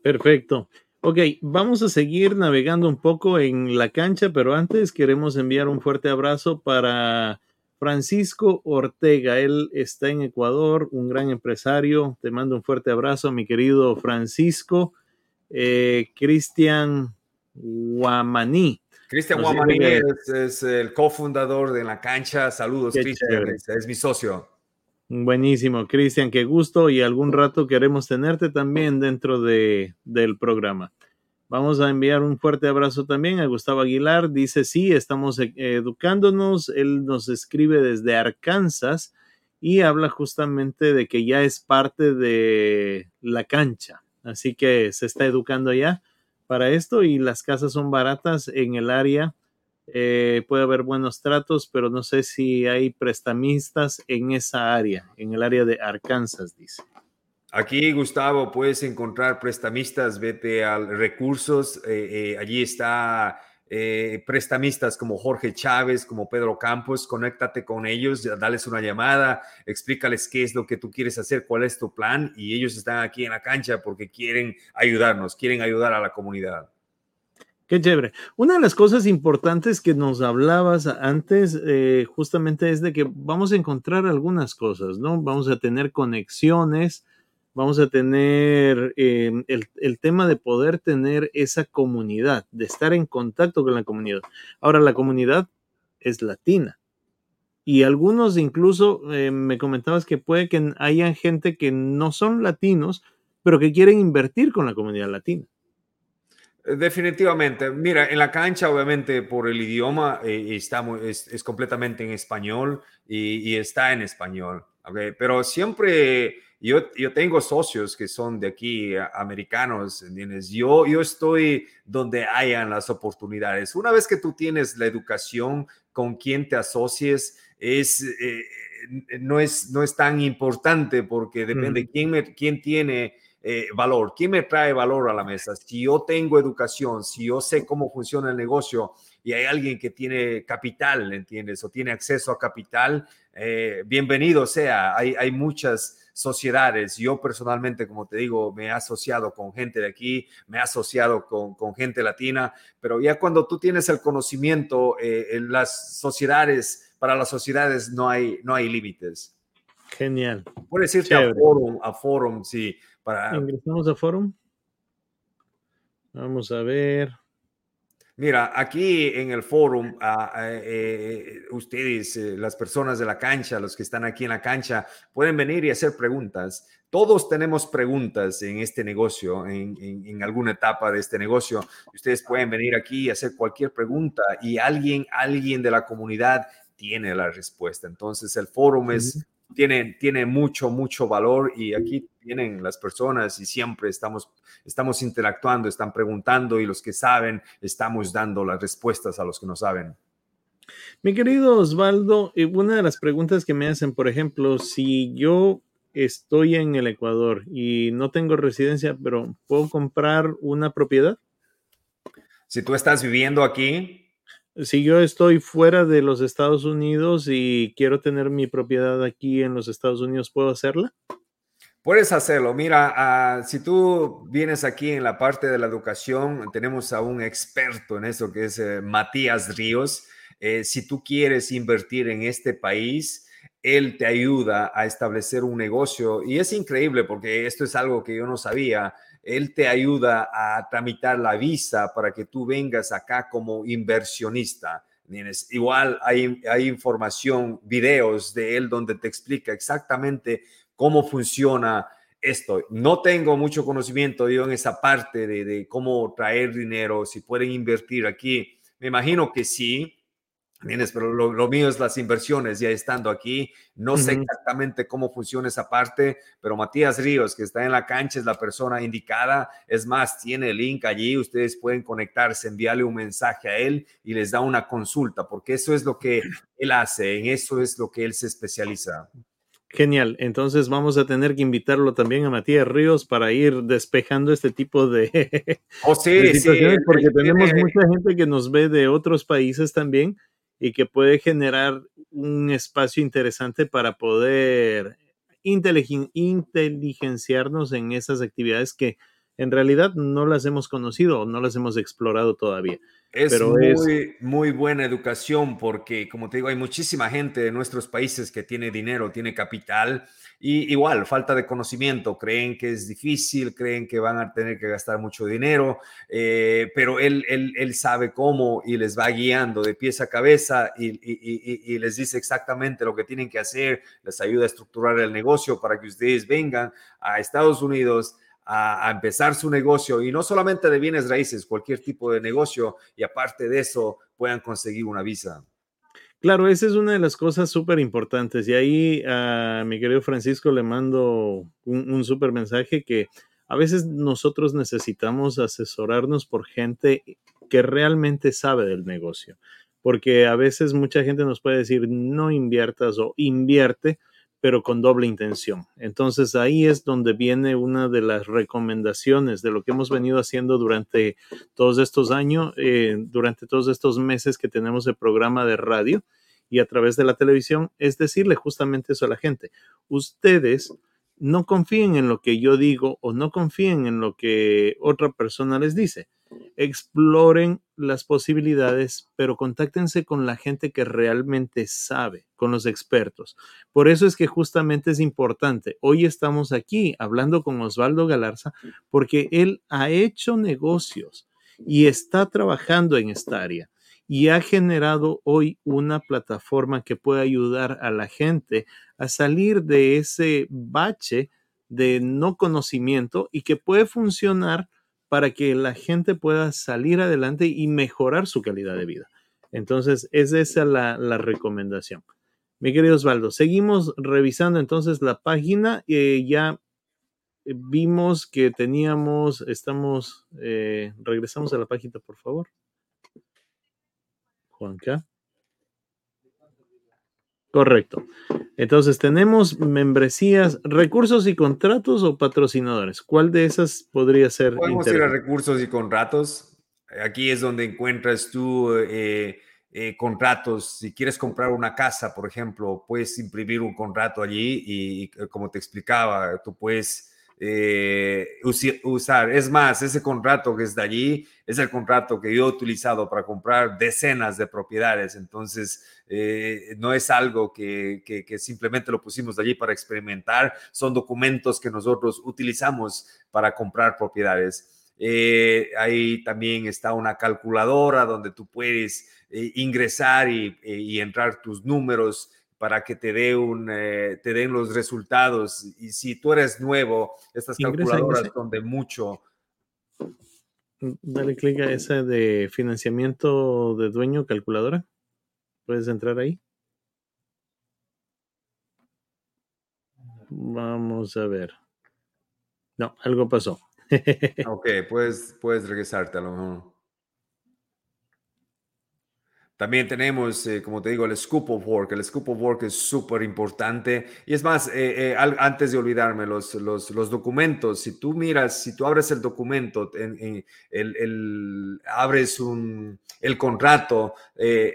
Perfecto. Ok, vamos a seguir navegando un poco en la cancha, pero antes queremos enviar un fuerte abrazo para Francisco Ortega. Él está en Ecuador, un gran empresario. Te mando un fuerte abrazo, mi querido Francisco. Eh, Cristian Guamaní. Cristian Guamaní es, el cofundador de la cancha. Saludos, Cristian. es mi socio. Buenísimo, Cristian, qué gusto y algún rato queremos tenerte también dentro de, del programa. Vamos a enviar un fuerte abrazo también a Gustavo Aguilar. Dice, sí, estamos e, educándonos. Él nos escribe desde Arkansas y habla justamente de que ya es parte de la cancha. Así que se está educando ya para esto y las casas son baratas en el área eh, puede haber buenos tratos, pero no sé si hay prestamistas en esa área, en el área de Arkansas, dice. Aquí, Gustavo, puedes encontrar prestamistas, vete a recursos, eh, eh, allí está prestamistas como Jorge Chávez, como Pedro Campos, conéctate con ellos, dales una llamada, explícales qué es lo que tú quieres hacer, cuál es tu plan y ellos están aquí en la cancha porque quieren ayudarnos, quieren ayudar a la comunidad. Qué chévere. Una de las cosas importantes que nos hablabas antes, eh, justamente es de que vamos a encontrar algunas cosas, ¿no? Vamos a tener conexiones, vamos a tener em, el, tema de poder tener esa comunidad, de estar en contacto con la comunidad. Ahora, la comunidad es latina. Y algunos incluso eh, me comentabas que puede que haya gente que no son latinos, pero que quieren invertir con la comunidad latina. Eh, definitivamente. Mira, en la cancha, obviamente, por el idioma, eh, es, completamente en español y, está en español. ¿okay? Pero siempre yo, yo tengo socios que son de aquí, americanos, ¿entiendes? Yo, yo estoy donde hayan las oportunidades. Una vez que tú tienes la educación con quien te asocies, es, eh, no, es, no es tan importante porque depende quién, me, quién tiene eh, valor? ¿Quién me trae valor a la mesa? Si yo tengo educación, si yo sé cómo funciona el negocio y hay alguien que tiene capital, ¿entiendes? O tiene acceso a capital, eh, bienvenido sea. Hay, hay muchas sociedades. Yo personalmente, como te digo, me he asociado con gente de aquí, me he asociado con, con gente latina, pero ya cuando tú tienes el conocimiento, eh, en las sociedades, para las sociedades no hay, no hay límites. Genial. Puedes irte a forum, a forum, sí. Ingresamos a forum. Vamos a ver. Mira, aquí en el forum, ah, eh, eh, ustedes, eh, las personas de la cancha, los que están aquí en la cancha, pueden venir y hacer preguntas. Todos tenemos preguntas en este negocio, en, en, alguna etapa de este negocio. Ustedes pueden venir aquí y hacer cualquier pregunta y alguien, alguien de la comunidad tiene la respuesta. Entonces, el forum es tiene, tiene mucho, mucho valor y aquí tienen las personas y siempre estamos, estamos interactuando, están preguntando y los que saben, estamos dando las respuestas a los que no saben. Mi querido Osvaldo, eh, una de las preguntas que me hacen, por ejemplo, si yo estoy en el Ecuador y no tengo residencia, pero ¿puedo comprar una propiedad? Si tú estás viviendo aquí, si yo estoy fuera de los Estados Unidos y quiero tener mi propiedad aquí en los Estados Unidos, ¿puedo hacerla? Puedes hacerlo. Mira, ah, si tú vienes aquí en la parte de la educación, tenemos a un experto en eso que es eh, Matías Ríos. Eh, si tú quieres invertir en este país, él te ayuda a establecer un negocio y es increíble porque esto es algo que yo no sabía. Él te ayuda a tramitar la visa para que tú vengas acá como inversionista. Igual hay, información, videos de él donde te explica exactamente cómo funciona esto. No tengo mucho conocimiento yo en esa parte de, de cómo traer dinero, si pueden invertir aquí. Me imagino que sí, pero lo, mío es las inversiones, ya estando aquí. No sé exactamente cómo funciona esa parte, pero Matías Ríos, que está en la cancha, es la persona indicada. Es más, tiene el link allí. Ustedes pueden conectarse, enviarle un mensaje a él y les da una consulta, porque eso es lo que él hace, en eso es lo que él se especializa. Genial. Entonces vamos a tener que invitarlo también a Matías Ríos para ir despejando este tipo de, oh, sí, situaciones, porque tenemos mucha gente que nos ve de otros países también y que puede generar un espacio interesante para poder inteligenciarnos en esas actividades que en realidad no las hemos conocido o no las hemos explorado todavía. Es muy, muy buena educación porque, como te digo, hay muchísima gente de nuestros países que tiene dinero, tiene capital y igual, falta de conocimiento, creen que es difícil, creen que van a tener que gastar mucho dinero, eh, pero él, él, él, sabe cómo y les va guiando de pies a cabeza y, y, y les dice exactamente lo que tienen que hacer, les ayuda a estructurar el negocio para que ustedes vengan a Estados Unidos a, empezar su negocio y no solamente de bienes raíces, cualquier tipo de negocio y aparte de eso puedan conseguir una visa. Claro, esa es una de las cosas súper importantes y ahí a mi querido Francisco le mando un, un súper mensaje que a veces nosotros necesitamos asesorarnos por gente que realmente sabe del negocio, porque a veces mucha gente nos puede decir no inviertas o invierte, pero con doble intención. Entonces ahí es donde viene una de las recomendaciones de lo que hemos venido haciendo durante todos estos años, eh, durante todos estos meses que tenemos el programa de radio y a través de la televisión, es decirle justamente eso a la gente. Ustedes no confíen en lo que yo digo o no confíen en lo que otra persona les dice exploren las posibilidades, pero contáctense con la gente que realmente sabe, con los expertos. Por eso es que justamente es importante. Hoy estamos aquí hablando con Osvaldo Galarza porque él ha hecho negocios y está trabajando en esta área y ha generado hoy una plataforma que puede ayudar a la gente a salir de ese bache de no conocimiento y que puede funcionar para que la gente pueda salir adelante y mejorar su calidad de vida. Entonces, es esa la, recomendación. Mi querido Osvaldo, seguimos revisando entonces la página. y ya vimos que teníamos, estamos, eh, regresamos a la página, por favor. Juanca. Correcto. Entonces tenemos membresías, recursos y contratos o patrocinadores. ¿Cuál de esas podría ser? Podemos ir a recursos y contratos. Aquí es donde encuentras tú eh, eh, contratos. Si quieres comprar una casa, por ejemplo, puedes imprimir un contrato allí y, y como te explicaba, tú puedes eh, usar. Es más, ese contrato que está allí es el contrato que yo he utilizado para comprar decenas de propiedades. Entonces, eh, no es algo que, simplemente lo pusimos allí para experimentar. Son documentos que nosotros utilizamos para comprar propiedades. Eh, ahí también está una calculadora donde tú puedes ingresar y, y entrar tus números para que te, dé un, eh, te den los resultados. Y si tú eres nuevo, estas calculadoras son de mucho. Mm, dale clic a esa de financiamiento de dueño calculadora. Puedes entrar ahí. Vamos a ver. No, algo pasó. ok, puedes, puedes regresarte a lo mejor. También tenemos, eh, como te digo, el scoop of work. El scoop of work es súper importante. Y es más, eh, eh, antes de olvidarme, los, los, los, documentos, si tú miras, si tú abres el documento, el, el, abres un, el contrato,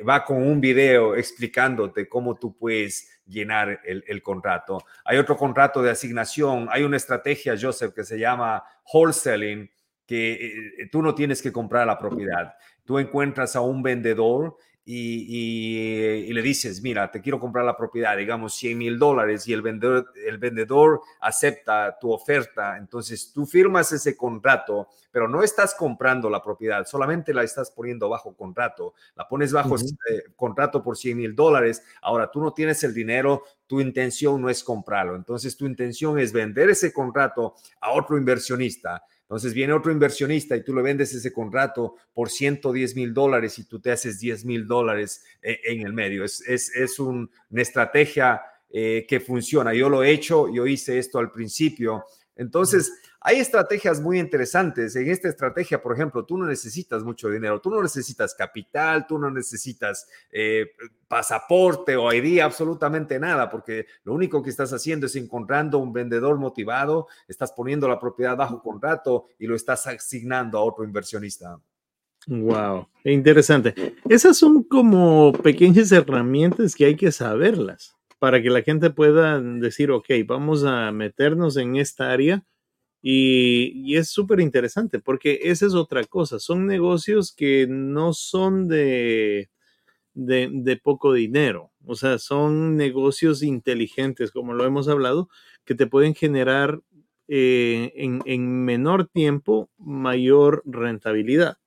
va con un video explicándote cómo tú puedes llenar el, el, contrato. Hay otro contrato de asignación, hay una estrategia, Joseph, que se llama wholesaling, que tú no tienes que comprar la propiedad. Tú encuentras a un vendedor y, le dices, mira, te quiero comprar la propiedad, digamos 100 mil dólares y el vendedor, el vendedor acepta tu oferta, entonces tú firmas ese contrato, pero no estás comprando la propiedad, solamente la estás poniendo bajo contrato, la pones bajo eh, contrato por 100 mil dólares, ahora tú no tienes el dinero, tu intención no es comprarlo, entonces tu intención es vender ese contrato a otro inversionista entonces viene otro inversionista y tú le vendes ese contrato por 110 mil dólares y tú te haces 10 mil dólares eh, en el medio. Es, es, es una estrategia eh, que funciona. Yo lo he hecho, yo hice esto al principio. Entonces, hay estrategias muy interesantes. En esta estrategia, por ejemplo, tú no necesitas mucho dinero, tú no necesitas capital, tú no necesitas eh, pasaporte o ID, absolutamente nada, porque lo único que estás haciendo es encontrando un vendedor motivado, estás poniendo la propiedad bajo contrato y lo estás asignando a otro inversionista. Wow, interesante. Esas son como pequeñas herramientas que hay que saberlas para que la gente pueda decir, ok, vamos a meternos en esta área y, es súper interesante porque esa es otra cosa. Son negocios que no son de, de, poco dinero. O sea, son negocios inteligentes, como lo hemos hablado, que te pueden generar eh, en, en menor tiempo mayor rentabilidad.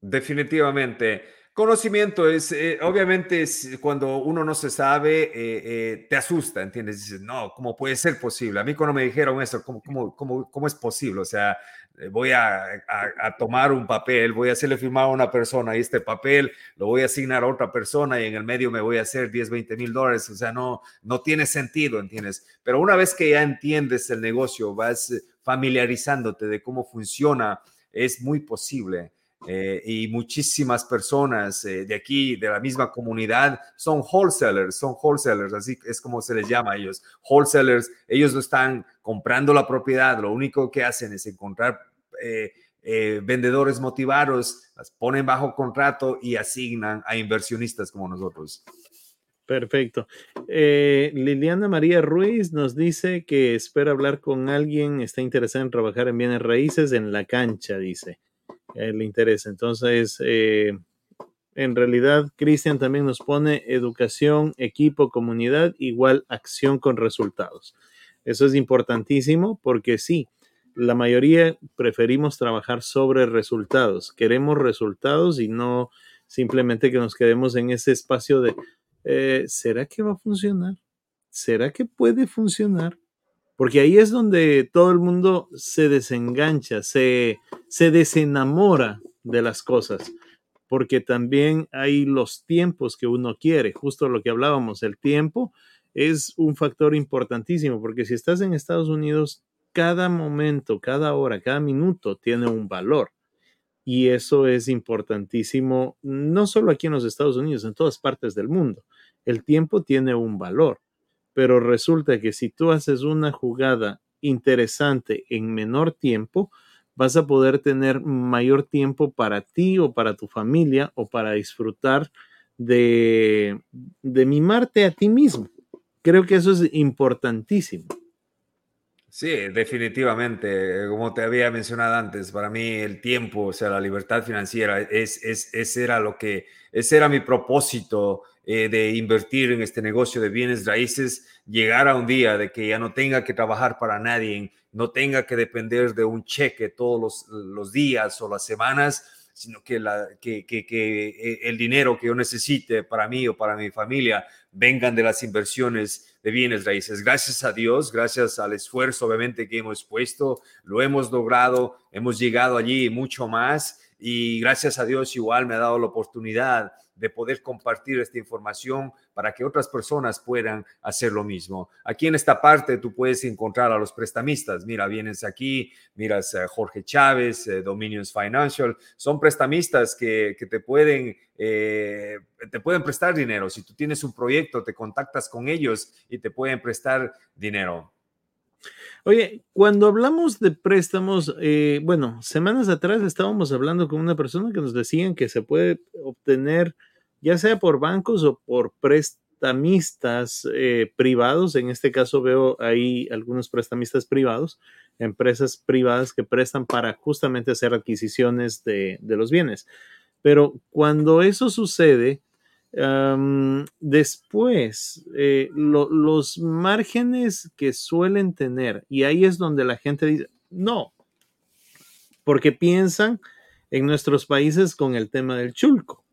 Definitivamente. Conocimiento es, eh, obviamente, cuando uno no se sabe, eh, eh, te asusta, ¿entiendes? Dices, no, ¿cómo puede ser posible? A mí cuando me dijeron eso, ¿cómo, cómo, cómo, es posible? O sea, voy a, a, tomar un papel, voy a hacerle firmar a una persona y este papel lo voy a asignar a otra persona y en el medio me voy a hacer 10, 20 mil dólares. O sea, no, no tiene sentido, ¿entiendes? Pero una vez que ya entiendes el negocio, vas familiarizándote de cómo funciona, es muy posible eh, y muchísimas personas eh, de aquí, de la misma comunidad, son wholesalers, son wholesalers, así es como se les llama a ellos. Wholesalers, ellos no están comprando la propiedad, lo único que hacen es encontrar eh, vendedores motivados, las ponen bajo contrato y asignan a inversionistas como nosotros. Perfecto. Liliana María Ruiz nos dice que espera hablar con alguien, está interesada en trabajar en bienes raíces en la cancha, dice le interesa. Entonces, eh, en realidad, Cristian también nos pone educación, equipo, comunidad, igual acción con resultados. Eso es importantísimo porque sí, la mayoría preferimos trabajar sobre resultados. Queremos resultados y no simplemente que nos quedemos en ese espacio de, eh, ¿será que va a funcionar? ¿Será que puede funcionar? Porque ahí es donde todo el mundo se desengancha, se, se desenamora de las cosas, porque también hay los tiempos que uno quiere, justo lo que hablábamos, el tiempo es un factor importantísimo, porque si estás en Estados Unidos, cada momento, cada hora, cada minuto tiene un valor. Y eso es importantísimo, no solo aquí en los Estados Unidos, en todas partes del mundo. El tiempo tiene un valor pero resulta que si tú haces una jugada interesante en menor tiempo, vas a poder tener mayor tiempo para ti o para tu familia o para disfrutar de, mimarte a ti mismo. Creo que eso es importantísimo. Sí, definitivamente. Como te había mencionado antes, para mí el tiempo, o sea, la libertad financiera, es, es, ese era lo que, ese era mi propósito eh, de invertir en este negocio de bienes raíces, llegar a un día de que ya no tenga que trabajar para nadie, no tenga que depender de un cheque todos los, días o las semanas, sino que, la, que, que, que, eh, el dinero que yo necesite para mí o para mi familia vengan de las inversiones de bienes raíces. Gracias a Dios, gracias al esfuerzo obviamente que hemos puesto, lo hemos logrado, hemos llegado allí mucho más y gracias a Dios igual me ha dado la oportunidad de poder compartir esta información para que otras personas puedan hacer lo mismo. Aquí en esta parte tú puedes encontrar a los prestamistas. Mira, vienes aquí, miras a Jorge Chávez, eh, Dominions Financial. Son prestamistas que, te, pueden, eh, te pueden prestar dinero. Si tú tienes un proyecto, te contactas con ellos y te pueden prestar dinero. Oye, cuando hablamos de préstamos, eh, bueno, semanas atrás estábamos hablando con una persona que nos decían que se puede obtener, ya sea por bancos o por prestamistas eh, privados. En este caso veo ahí algunos prestamistas privados, empresas privadas que prestan para justamente hacer adquisiciones de los bienes. Pero cuando eso sucede, después, eh, los márgenes que suelen tener, y ahí es donde la gente dice, no, porque piensan en nuestros países con el tema del chulco.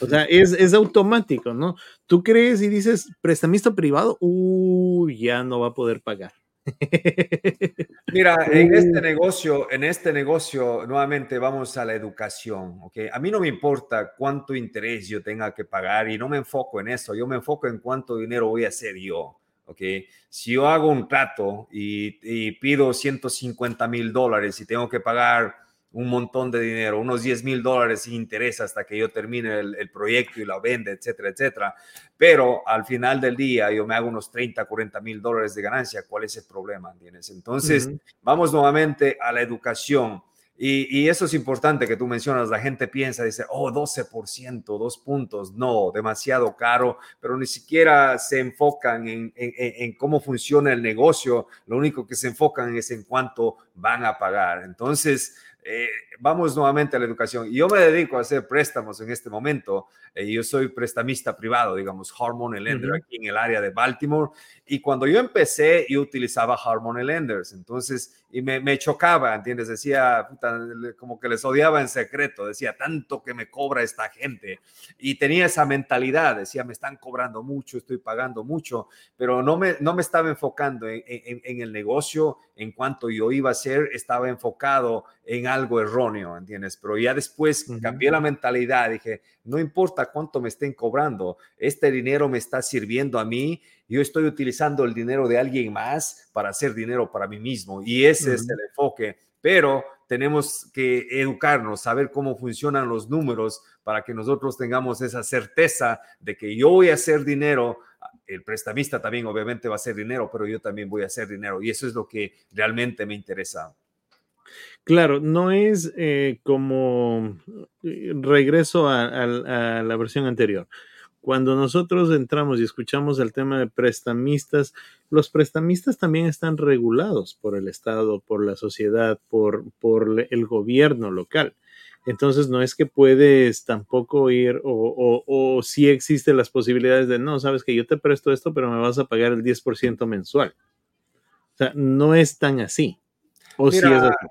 O sea, es, es, automático, ¿no? Tú crees y dices, prestamista privado, uy, ya no va a poder pagar. Mira, en este negocio, en este negocio, nuevamente vamos a la educación, ¿ok? A mí no me importa cuánto interés yo tenga que pagar y no me enfoco en eso, yo me enfoco en cuánto dinero voy a hacer yo, ¿ok? Si yo hago un trato y, y pido 150 mil dólares y tengo que pagar un montón de dinero, unos 10 mil dólares sin interés hasta que yo termine el, proyecto y la venda, etcétera, etcétera. Pero al final del día yo me hago unos 30, 40 mil dólares de ganancia. ¿Cuál es el problema? ¿Entiendes? Entonces, vamos nuevamente a la educación. Y, eso es importante que tú mencionas. La gente piensa, dice, oh, 12%, dos puntos. No, demasiado caro, pero ni siquiera se enfocan en, en, en, cómo funciona el negocio. Lo único que se enfocan es en cuánto van a pagar. Entonces, eh, vamos nuevamente a la educación. Yo me dedico a hacer préstamos en este momento. Eh, yo soy prestamista privado, digamos, Harmony Lender, aquí en el área de Baltimore. Y cuando yo empecé, yo utilizaba Harmony Lenders. Entonces, y me, me chocaba, ¿entiendes? Decía, como que les odiaba en secreto. Decía, tanto que me cobra esta gente. Y tenía esa mentalidad. Decía, me están cobrando mucho, estoy pagando mucho. Pero no me, no me estaba enfocando en, en, en el negocio en cuanto yo iba a ser. Estaba enfocado en algo erróneo, ¿entiendes? Pero ya después cambié la mentalidad, dije, no importa cuánto me estén cobrando, este dinero me está sirviendo a mí, yo estoy utilizando el dinero de alguien más para hacer dinero para mí mismo y ese es el enfoque, pero tenemos que educarnos, saber cómo funcionan los números para que nosotros tengamos esa certeza de que yo voy a hacer dinero el prestamista también obviamente va a hacer dinero, pero yo también voy a hacer dinero. Y eso es lo que realmente me interesa. Claro, no es eh, como eh, regreso a, la versión anterior. Cuando nosotros entramos y escuchamos el tema de prestamistas, los prestamistas también están regulados por el Estado, por la sociedad, por, por el gobierno local. Entonces no es que puedes tampoco ir o, o, si existen las posibilidades de, no, sabes que yo te presto esto, pero me vas a pagar el 10% mensual. O sea, no es tan así. O si es así.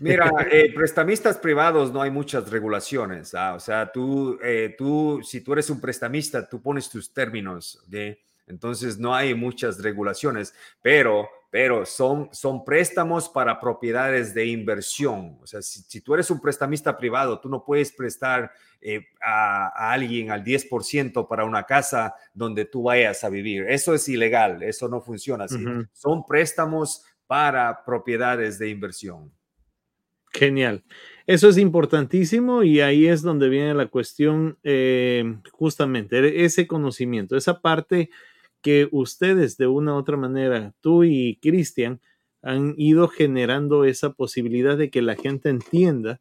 Mira, eh, prestamistas privados no hay muchas regulaciones. ¿ah? O sea, tú, eh, tú, si tú eres un prestamista, tú pones tus términos, de entonces no hay muchas regulaciones, pero, pero son, son préstamos para propiedades de inversión. O sea, si, tú eres un prestamista privado, tú no puedes prestar eh, a, alguien al 10% para una casa donde tú vayas a vivir. Eso es ilegal, eso no funciona así. Son préstamos para propiedades de inversión. Genial. Eso es importantísimo y ahí es donde viene la cuestión, eh, justamente, e-, ese conocimiento, esa parte que ustedes de una u otra manera, tú y Cristian, han ido generando esa posibilidad de que la gente entienda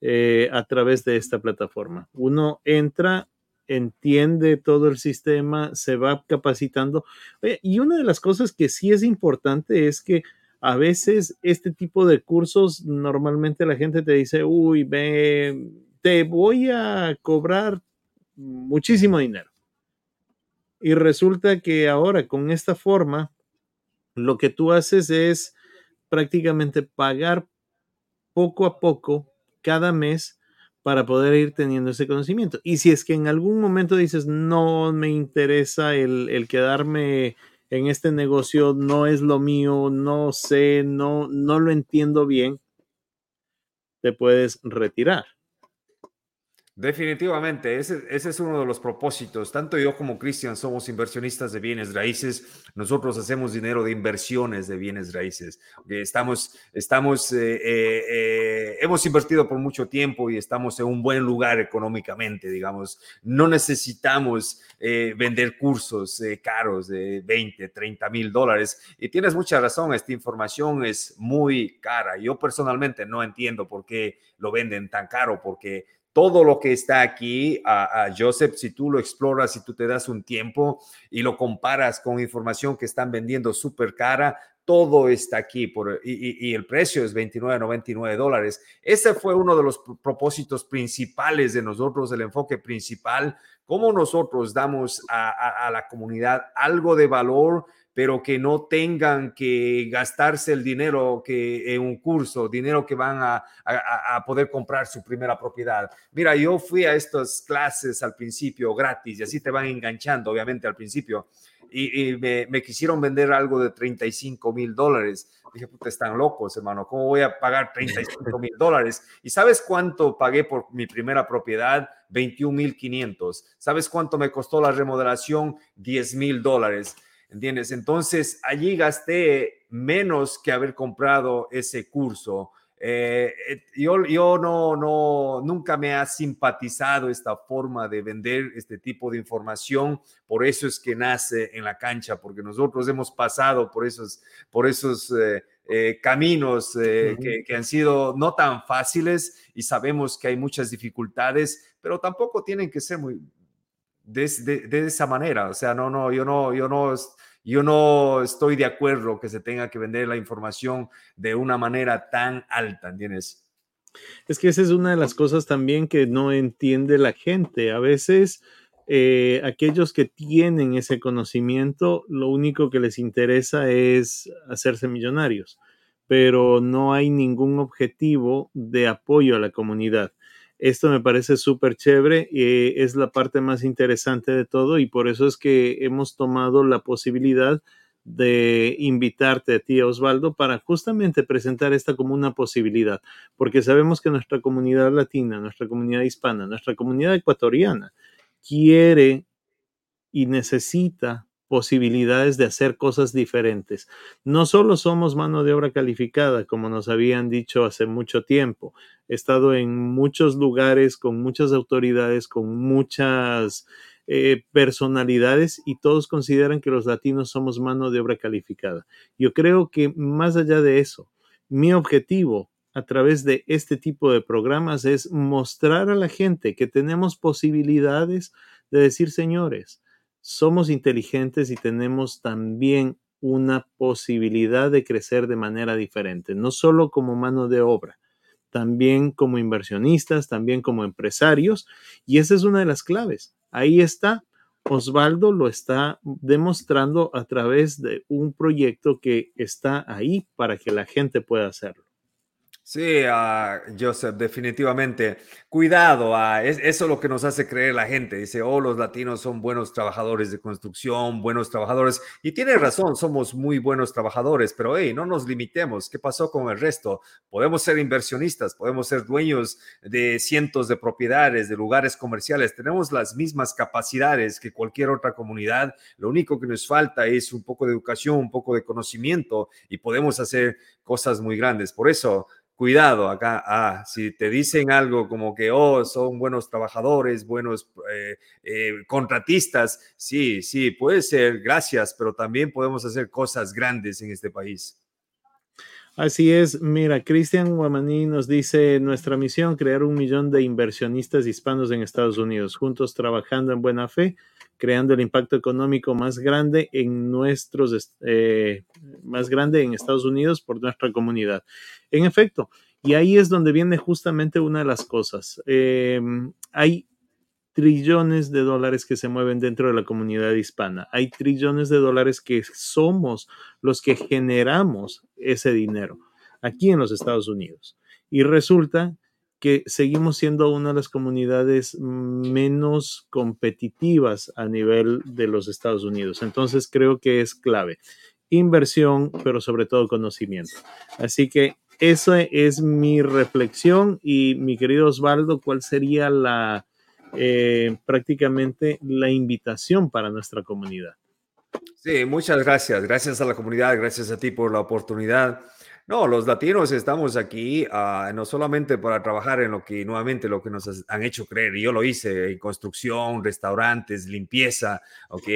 eh, a través de esta plataforma. Uno entra, entiende todo el sistema, se va capacitando. y una de las cosas que sí es importante es que a veces este tipo de cursos, normalmente la gente te dice, uy, ve, te voy a cobrar muchísimo dinero. Y resulta que ahora con esta forma, lo que tú haces es prácticamente pagar poco a poco cada mes para poder ir teniendo ese conocimiento. Y si es que en algún momento dices, no me interesa el, el quedarme en este negocio no es lo mío, no sé, no, no lo entiendo bien. te puedes retirar. Definitivamente, ese, es uno de los propósitos. Tanto yo como Cristian somos inversionistas de bienes raíces. Nosotros hacemos dinero de inversiones de bienes raíces. Estamos, estamos, eh, eh, eh, hemos invertido por mucho tiempo y estamos en un buen lugar económicamente, digamos. No necesitamos vender cursos caros de 20, 30 mil dólares. Y tienes mucha razón, esta información es muy cara. Yo personalmente no entiendo por qué lo venden tan caro, porque todo lo que está aquí, a, Joseph, si tú lo exploras, si tú te das un tiempo y lo comparas con información que están vendiendo súper cara, todo está aquí por, y, el precio es 29.99 dólares. Ese fue uno de los propósitos principales de nosotros, el enfoque principal, cómo nosotros damos a, a la comunidad algo de valor pero que no tengan que gastarse el dinero que en un curso, dinero que van a, a, poder comprar su primera propiedad. Mira, yo fui a estas clases al principio gratis y así te van enganchando, obviamente, al principio. Y, me, me, quisieron vender algo de 35 mil dólares. Dije, puta, están locos, hermano. ¿Cómo voy a pagar 35 mil dólares? ¿Y sabes cuánto pagué por mi primera propiedad? 21 mil 500. ¿Sabes cuánto me costó la remodelación? 10 mil dólares. ¿Entiendes? Entonces, allí gasté menos que haber comprado ese curso. Eh, eh, yo, yo no, no, nunca me ha simpatizado esta forma de vender este tipo de información, por eso es que nace en la cancha, porque nosotros hemos pasado por esos, por esos eh, caminos que, que, han sido no tan fáciles y sabemos que hay muchas dificultades, pero tampoco tienen que ser muy de, de, de esa manera, o sea, no, no, yo no, yo no yo no estoy de acuerdo que se tenga que vender la información de una manera tan alta, ¿entiendes? Es que esa es una de las cosas también que no entiende la gente. A veces eh, aquellos que tienen ese conocimiento, lo único que les interesa es hacerse millonarios, pero no hay ningún objetivo de apoyo a la comunidad. Esto me parece súper chévere, y eh, es la parte más interesante de todo y por eso es que hemos tomado la posibilidad de invitarte a ti, Osvaldo, para justamente presentar esta como una posibilidad, porque sabemos que nuestra comunidad latina, nuestra comunidad hispana, nuestra comunidad ecuatoriana quiere y necesita posibilidades de hacer cosas diferentes. No solo somos mano de obra calificada, como nos habían dicho hace mucho tiempo. He estado en muchos lugares con muchas autoridades, con muchas eh, personalidades y todos consideran que los latinos somos mano de obra calificada. Yo creo que más allá de eso, mi objetivo a través de este tipo de programas es mostrar a la gente que tenemos posibilidades de decir, señores, somos inteligentes y tenemos también una posibilidad de crecer de manera diferente, no solo como mano de obra, también como inversionistas, también como empresarios, y esa es una de las claves. Ahí está, Osvaldo lo está demostrando a través de un proyecto que está ahí para que la gente pueda hacerlo. Sí, uh, Joseph, definitivamente. Cuidado, uh, es, eso es lo que nos hace creer la gente. Dice, oh, los latinos son buenos trabajadores de construcción, buenos trabajadores. Y tiene razón, somos muy buenos trabajadores, pero hey, no nos limitemos. ¿Qué pasó con el resto? Podemos ser inversionistas, podemos ser dueños de cientos de propiedades, de lugares comerciales. Tenemos las mismas capacidades que cualquier otra comunidad. Lo único que nos falta es un poco de educación, un poco de conocimiento y podemos hacer cosas muy grandes. Por eso, cuidado acá, ah, si te dicen algo como que, oh, son buenos trabajadores, buenos eh, eh, contratistas, sí, sí, puede ser, gracias, pero también podemos hacer cosas grandes en este país. Así es, mira, Cristian Guamaní nos dice, nuestra misión, crear un millón de inversionistas hispanos en Estados Unidos, juntos trabajando en buena fe, creando el impacto económico más grande en nuestros, eh, más grande en Estados Unidos por nuestra comunidad. En efecto, y ahí es donde viene justamente una de las cosas. Em, hay trillones de dólares que se mueven dentro de la comunidad hispana. Hay trillones de dólares que somos los que generamos ese dinero aquí en los Estados Unidos. Y resulta que seguimos siendo una de las comunidades menos competitivas a nivel de los Estados Unidos. Entonces creo que es clave. Inversión, pero sobre todo conocimiento. Así que Esa es mi reflexión y mi querido Osvaldo, ¿cuál sería la eh, prácticamente la invitación para nuestra comunidad? Sí, muchas gracias. Gracias a la comunidad, gracias a ti por la oportunidad. No, los latinos estamos aquí uh, no solamente para trabajar en lo que nuevamente lo que nos han hecho creer, yo lo hice en construcción, restaurantes, limpieza, ¿ok?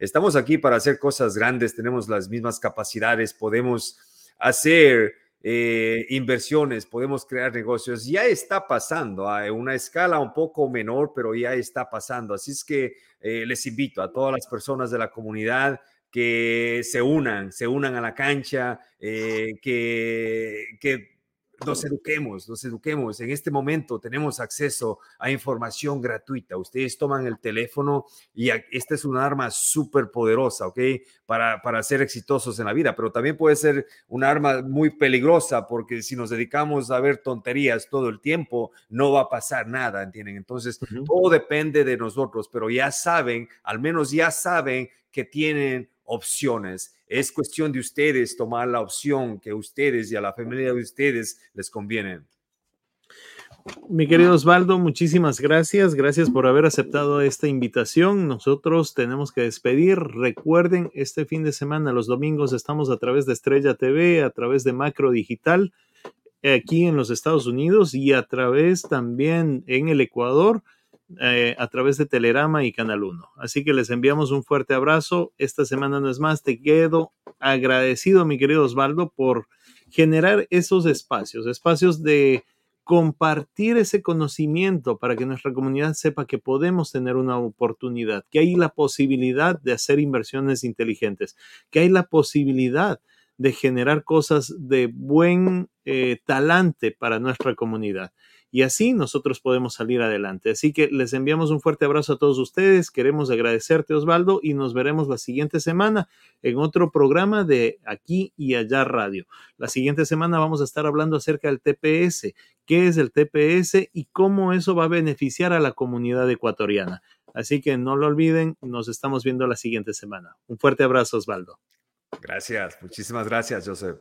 Estamos aquí para hacer cosas grandes, tenemos las mismas capacidades, podemos hacer eh, inversiones, podemos crear negocios. Ya está pasando a una escala un poco menor, pero ya está pasando. Así es que eh, les invito a todas las personas de la comunidad que se unan, se unan a la cancha, eh, que, que nos eduquemos, nos eduquemos. En este momento tenemos acceso a información gratuita. Ustedes toman el teléfono y esta es una arma súper poderosa, ¿ok? Para, para ser exitosos en la vida, pero también puede ser un arma muy peligrosa porque si nos dedicamos a ver tonterías todo el tiempo, no va a pasar nada, ¿entienden? Entonces, todo depende de nosotros, pero ya saben, al menos ya saben que tienen opciones. Es cuestión de ustedes tomar la opción que a ustedes y a la familia de ustedes les conviene. Mi querido Osvaldo, muchísimas gracias. Gracias por haber aceptado esta invitación. Nosotros tenemos que despedir. Recuerden, este fin de semana, los domingos, estamos a través de Estrella TV, a través de Macro Digital, aquí en los Estados Unidos y a través también en el Ecuador eh, a través de Telerama y Canal 1. Así que les enviamos un fuerte abrazo. Esta semana no es más. Te quedo agradecido, mi querido Osvaldo, por generar esos espacios, espacios de compartir ese conocimiento para que nuestra comunidad sepa que podemos tener una oportunidad, que hay la posibilidad de hacer inversiones inteligentes, que hay la posibilidad de generar cosas de buen eh, talante para nuestra comunidad y así nosotros podemos salir adelante. Así que les enviamos un fuerte abrazo a todos ustedes. Queremos agradecerte, Osvaldo, y nos veremos la siguiente semana en otro programa de Aquí y Allá Radio. La siguiente semana vamos a estar hablando acerca del TPS, qué es el TPS y cómo eso va a beneficiar a la comunidad ecuatoriana. Así que no lo olviden, nos estamos viendo la siguiente semana. Un fuerte abrazo, Osvaldo. Gracias, muchísimas gracias, Joseph.